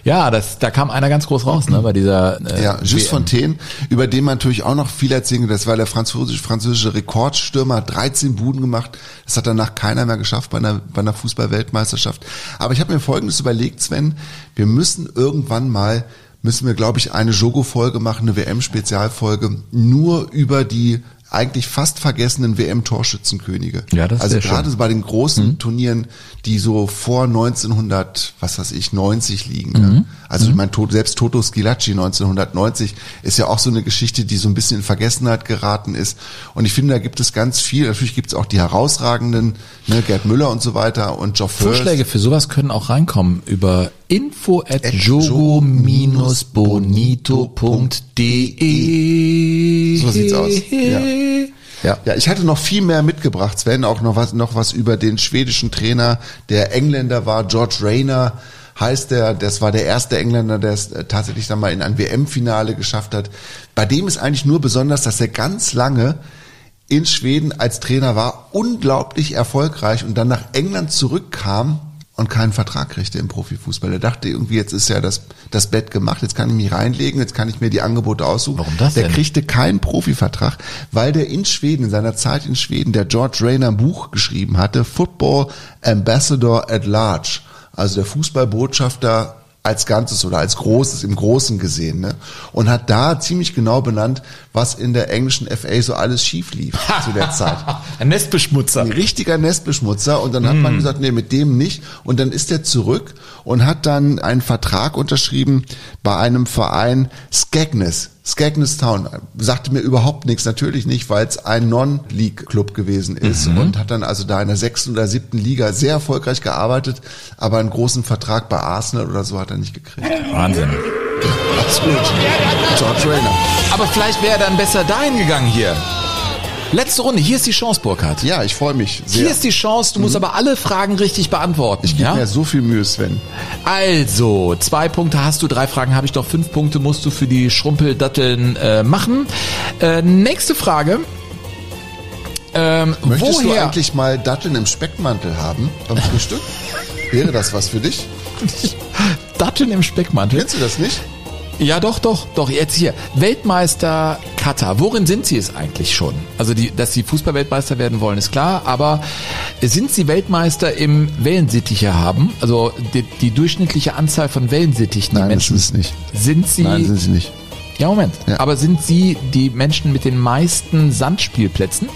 B: ja das, da kam einer ganz groß raus, ne? Bei dieser äh,
C: Ja, Just. Fontaine, über den man natürlich auch noch viel erzählen kann. Das war der französische, französische Rekordstürmer, hat 13 Buden gemacht. Das hat danach keiner mehr geschafft bei einer, bei einer Fußball-Weltmeisterschaft. Aber ich habe mir Folgendes überlegt, Sven. Wir müssen irgendwann mal, müssen wir, glaube ich, eine Jogo-Folge machen, eine WM-Spezialfolge, nur über die eigentlich fast vergessenen WM-Torschützenkönige.
B: Ja, das
C: Also
B: schön.
C: gerade so bei den großen Turnieren, die so vor 1900, was weiß ich, 90 liegen. Ja.
B: Mhm.
C: Also ich meine, selbst Toto Schilacci 1990 ist ja auch so eine Geschichte, die so ein bisschen in Vergessenheit geraten ist. Und ich finde, da gibt es ganz viel. Natürlich gibt es auch die herausragenden, ne, Gerd Müller und so weiter und Hurst.
B: Vorschläge für sowas können auch reinkommen über info at jogo-bonito.de.
C: So sieht's aus. Ja.
B: Ja.
C: Ja, ich hatte noch viel mehr mitgebracht, Sven, auch noch was, noch was über den schwedischen Trainer, der Engländer war, George Rayner heißt der, das war der erste Engländer, der es äh, tatsächlich dann mal in ein WM-Finale geschafft hat. Bei dem ist eigentlich nur besonders, dass er ganz lange in Schweden als Trainer war, unglaublich erfolgreich und dann nach England zurückkam und keinen Vertrag kriegte im Profifußball. Er dachte irgendwie, jetzt ist ja das, das Bett gemacht, jetzt kann ich mich reinlegen, jetzt kann ich mir die Angebote aussuchen.
B: Warum das
C: Der
B: denn?
C: kriegte keinen Profivertrag, weil der in Schweden, in seiner Zeit in Schweden, der George Rayner ein Buch geschrieben hatte, Football Ambassador at Large, also der Fußballbotschafter als Ganzes oder als Großes im Großen gesehen, ne? Und hat da ziemlich genau benannt, was in der englischen FA so alles schief lief zu der Zeit.
B: Ein Nestbeschmutzer.
C: Ein richtiger Nestbeschmutzer. Und dann hat man gesagt, nee, mit dem nicht. Und dann ist er zurück und hat dann einen Vertrag unterschrieben bei einem Verein Skegness. Skegness Town sagte mir überhaupt nichts, natürlich nicht, weil es ein Non-League-Club gewesen ist
B: Mhm.
C: und hat dann also da in der sechsten oder siebten Liga sehr erfolgreich gearbeitet, aber einen großen Vertrag bei Arsenal oder so hat er nicht gekriegt.
B: Wahnsinn.
C: Absolut. George Rayner.
B: Aber vielleicht wäre er dann besser dahin gegangen hier. Letzte Runde, hier ist die Chance, Burkhard.
C: Ja, ich freue mich sehr.
B: Hier ist die Chance, du musst aber alle Fragen richtig beantworten.
C: ich gebe
B: ja?
C: mir so viel Mühe, Sven.
B: Also, zwei Punkte hast du, drei Fragen habe ich doch, fünf Punkte musst du für die Schrumpeldatteln äh, machen. Äh, nächste Frage. Ähm,
C: Möchtest du
B: woher?
C: eigentlich mal Datteln im Speckmantel haben beim Frühstück? Wäre das was für dich?
B: Datteln im Speckmantel?
C: Kennst du das nicht?
B: Ja, doch, doch, doch. Jetzt hier. Weltmeister Katar. Worin sind sie es eigentlich schon? Also, die, dass sie Fußballweltmeister werden wollen, ist klar. Aber sind sie Weltmeister im Wellensittiche haben? Also, die, die durchschnittliche Anzahl von Wellensittichen, die
C: Nein,
B: Menschen.
C: das ist nicht.
B: Sind sie.
C: Nein, sind sie nicht.
B: Ja, Moment.
C: Ja.
B: Aber sind sie die Menschen mit den meisten Sandspielplätzen?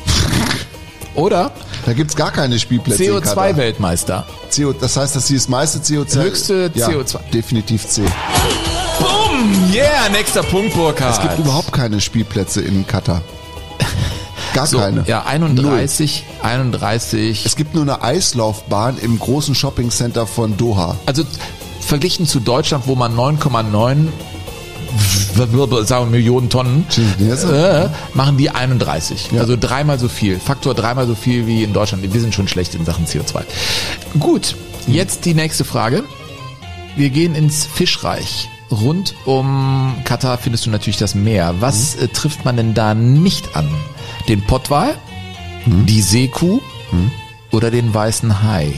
B: Oder
C: Da gibt's gar keine Spielplätze. in Katar.
B: CO2-Weltmeister?
C: CO, das heißt, dass sie das meiste CO2.
B: Höchste
C: ja,
B: CO2.
C: Definitiv C.
B: Yeah, nächster Punkt, Burkhard.
C: Es gibt überhaupt keine Spielplätze in Katar. Gar
B: so,
C: keine.
B: Ja, 31, 31.
C: Es gibt nur eine Eislaufbahn im großen Shoppingcenter von Doha.
B: Also verglichen zu Deutschland, wo man 9,9 w- sagen wir Millionen Tonnen äh, machen die 31. Also dreimal so viel. Faktor dreimal so viel wie in Deutschland. Wir sind schon schlecht in Sachen CO2. Gut, jetzt die nächste Frage. Wir gehen ins Fischreich. Rund um Katar findest du natürlich das Meer. Was äh, trifft man denn da nicht an? Den Pottwal, die Seekuh oder den weißen Hai?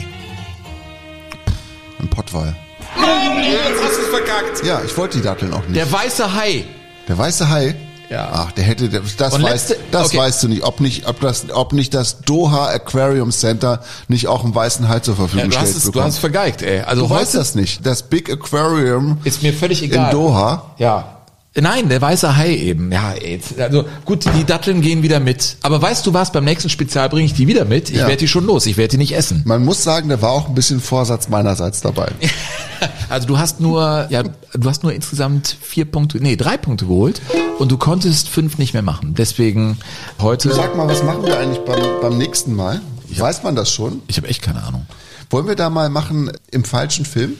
C: Ein Pottwal.
B: Jetzt hast du es verkackt.
C: Ja, ich wollte die Datteln auch nicht.
B: Der weiße Hai.
C: Der weiße Hai?
B: Ja.
C: Ach, der hätte, das,
B: Und
C: weißt,
B: letzte-
C: das
B: okay.
C: weißt du nicht, ob nicht, ob das, ob nicht das Doha Aquarium Center nicht auch einen weißen Hai zur Verfügung
B: Ja, du hast
C: stellt
B: es, du hast es vergeigt, ey. Also
C: du
B: heute
C: weißt das nicht. Das Big Aquarium
B: ist mir völlig egal.
C: in Doha.
B: Ja. Nein, der weiße Hai eben. Ja, ey, jetzt, also gut, die Datteln gehen wieder mit. Aber weißt du was, beim nächsten Spezial bringe ich die wieder mit. Ich
C: Ja.
B: werde die schon los, ich werde die nicht essen.
C: Man muss sagen, da war auch ein bisschen Vorsatz meinerseits dabei.
B: Also du hast nur, ja, du hast nur insgesamt vier Punkte, nee, drei Punkte geholt und du konntest fünf nicht mehr machen. Deswegen heute.
C: Du sag mal, was machen wir eigentlich beim, beim nächsten Mal? Weiß man das schon?
B: Ich habe echt keine Ahnung.
C: Wollen wir da mal machen im falschen Film?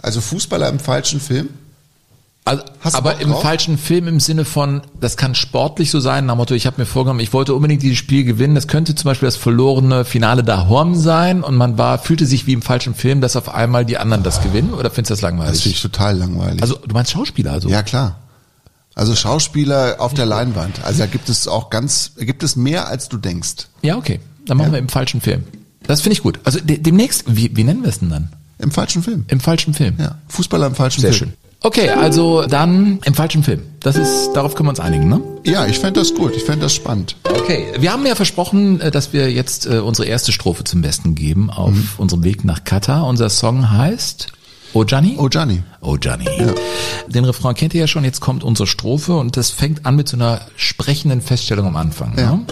C: Also Fußballer im falschen Film?
B: Also, aber im falschen Film im Sinne von, das kann sportlich so sein, nach Motto, ich habe mir vorgenommen, ich wollte unbedingt dieses Spiel gewinnen. Das könnte zum Beispiel das verlorene Finale da Horm sein und man war, fühlte sich wie im falschen Film, dass auf einmal die anderen das gewinnen oder findest du das langweilig?
C: Das finde ich total langweilig.
B: also du meinst Schauspieler also?
C: ja, klar. Also Schauspieler auf der Leinwand. Also da gibt es auch ganz, gibt es mehr als du denkst.
B: Ja, okay. Dann machen wir im falschen Film. Das finde ich gut. Also de demnächst, wie, wie nennen wir es denn dann?
C: Im falschen Film.
B: Im falschen Film.
C: Ja. Fußballer im falschen
B: Sehr
C: Film.
B: schön. Okay, also dann im falschen Film. Das ist, darauf können wir uns einigen, ne?
C: Ja, ich fände das gut. Ich fände das spannend.
B: Okay, wir haben ja versprochen, äh, dass wir jetzt äh, unsere erste Strophe zum Besten geben auf unserem Weg nach Katar. Unser Song heißt Oh Gianni?
C: Oh Gianni.
B: Oh Gianni. Den Refrain kennt ihr ja schon, jetzt kommt unsere Strophe und das fängt an mit so einer sprechenden Feststellung am Anfang.
C: Ja.
B: Ne?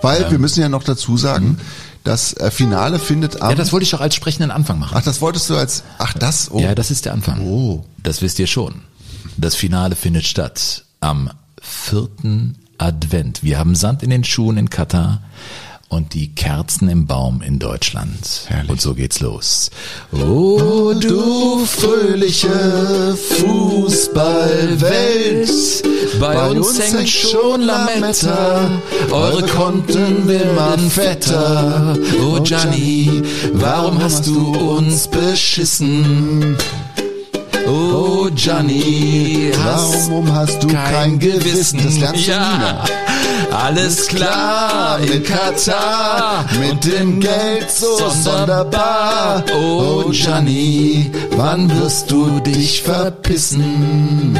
C: Weil wir müssen ja noch dazu sagen, das äh, Finale findet am.
B: ja, das wollte ich doch als sprechenden Anfang machen.
C: ach, das wolltest du als. Ach, das. Oh.
B: Ja, das ist der Anfang.
C: Oh.
B: Das wisst ihr schon. Das Finale findet statt am vierten Advent. Wir haben Sand in den Schuhen in Katar und die Kerzen im Baum in Deutschland.
C: Herrlich.
B: Und so geht's los. Oh, du fröhliche Fußballwelt. Bei, uns hängt schon Lametta, eure Konten werden fetter. Oh Gianni, warum hast du uns beschissen? Oh Gianni,
C: Warum hast du kein, Gewissen? Das lernst du nie
B: ja,
C: mehr.
B: Alles klar in Katar
C: Mit dem Geld so sonderbar.
B: Oh Gianni, wann wirst du dich verpissen?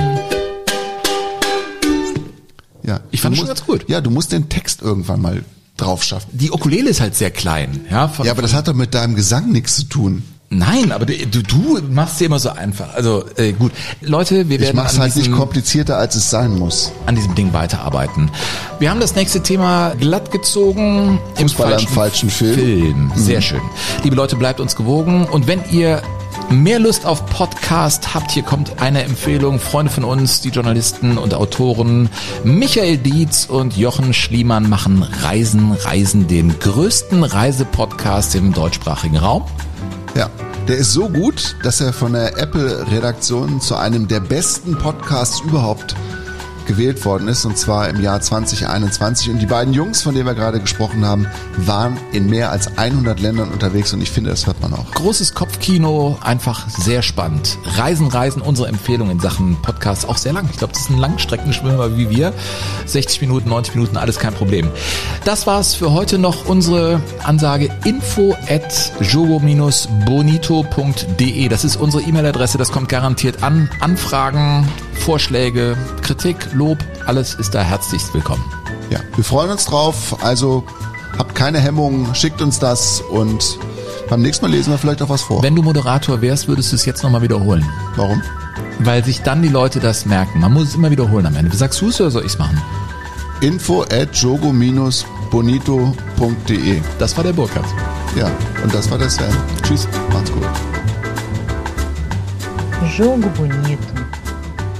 C: Ja,
B: Ich fand
C: du
B: schon
C: musst-
B: ganz gut.
C: Ja, du musst den Text irgendwann mal drauf schaffen.
B: Die Ukulele ist halt sehr klein, ja. Von,
C: Ja, aber das hat doch mit deinem Gesang nichts zu tun.
B: Nein, aber du, du, machst dir immer so einfach. Also äh, gut, Leute, wir
C: Ich
B: werden
C: mach's
B: an,
C: halt nicht
B: diesem,
C: komplizierter, als es sein muss.
B: an diesem Ding weiterarbeiten. Wir haben das nächste Thema glatt gezogen im
C: Fußballer im falschen Film.
B: Film. Sehr schön. Liebe Leute, bleibt uns gewogen und wenn ihr mehr Lust auf Podcast habt, hier kommt eine Empfehlung. Freunde von uns, die Journalisten und Autoren Michael Dietz und Jochen Schliemann machen Reisen, Reisen, den größten Reisepodcast im deutschsprachigen Raum.
C: Ja, der ist so gut, dass er von der Apple-Redaktion zu einem der besten Podcasts überhaupt gewählt worden ist, und zwar im Jahr 2021. Und die beiden Jungs, von denen wir gerade gesprochen haben, waren in mehr als 100 Ländern unterwegs und ich finde, das hört man auch.
B: Großes Kopfkino, einfach sehr spannend. Reisen, Reisen, unsere Empfehlung in Sachen Podcast auch sehr lang. Ich glaube, das ist ein Langstreckenschwimmer wie wir. 60 Minuten, 90 Minuten, alles kein Problem. Das war's für heute noch unsere Ansage info at jogo-bonito.de. Das ist unsere E-Mail-Adresse, das kommt garantiert an. Anfragen Vorschläge, Kritik, Lob, alles ist da herzlichst willkommen.
C: Ja, wir freuen uns drauf. Also habt keine Hemmungen, schickt uns das und beim nächsten Mal lesen wir vielleicht auch was vor.
B: Wenn du Moderator wärst, würdest du es jetzt nochmal wiederholen.
C: Warum?
B: Weil sich dann die Leute das merken. Man muss es immer wiederholen am Ende. Sagst du es oder soll ich es machen?
C: Info at jogo-bonito.de
B: Das war der Burkhardt.
C: Ja, und das war der Sven. Tschüss, macht's gut.
A: Jogo Bonito.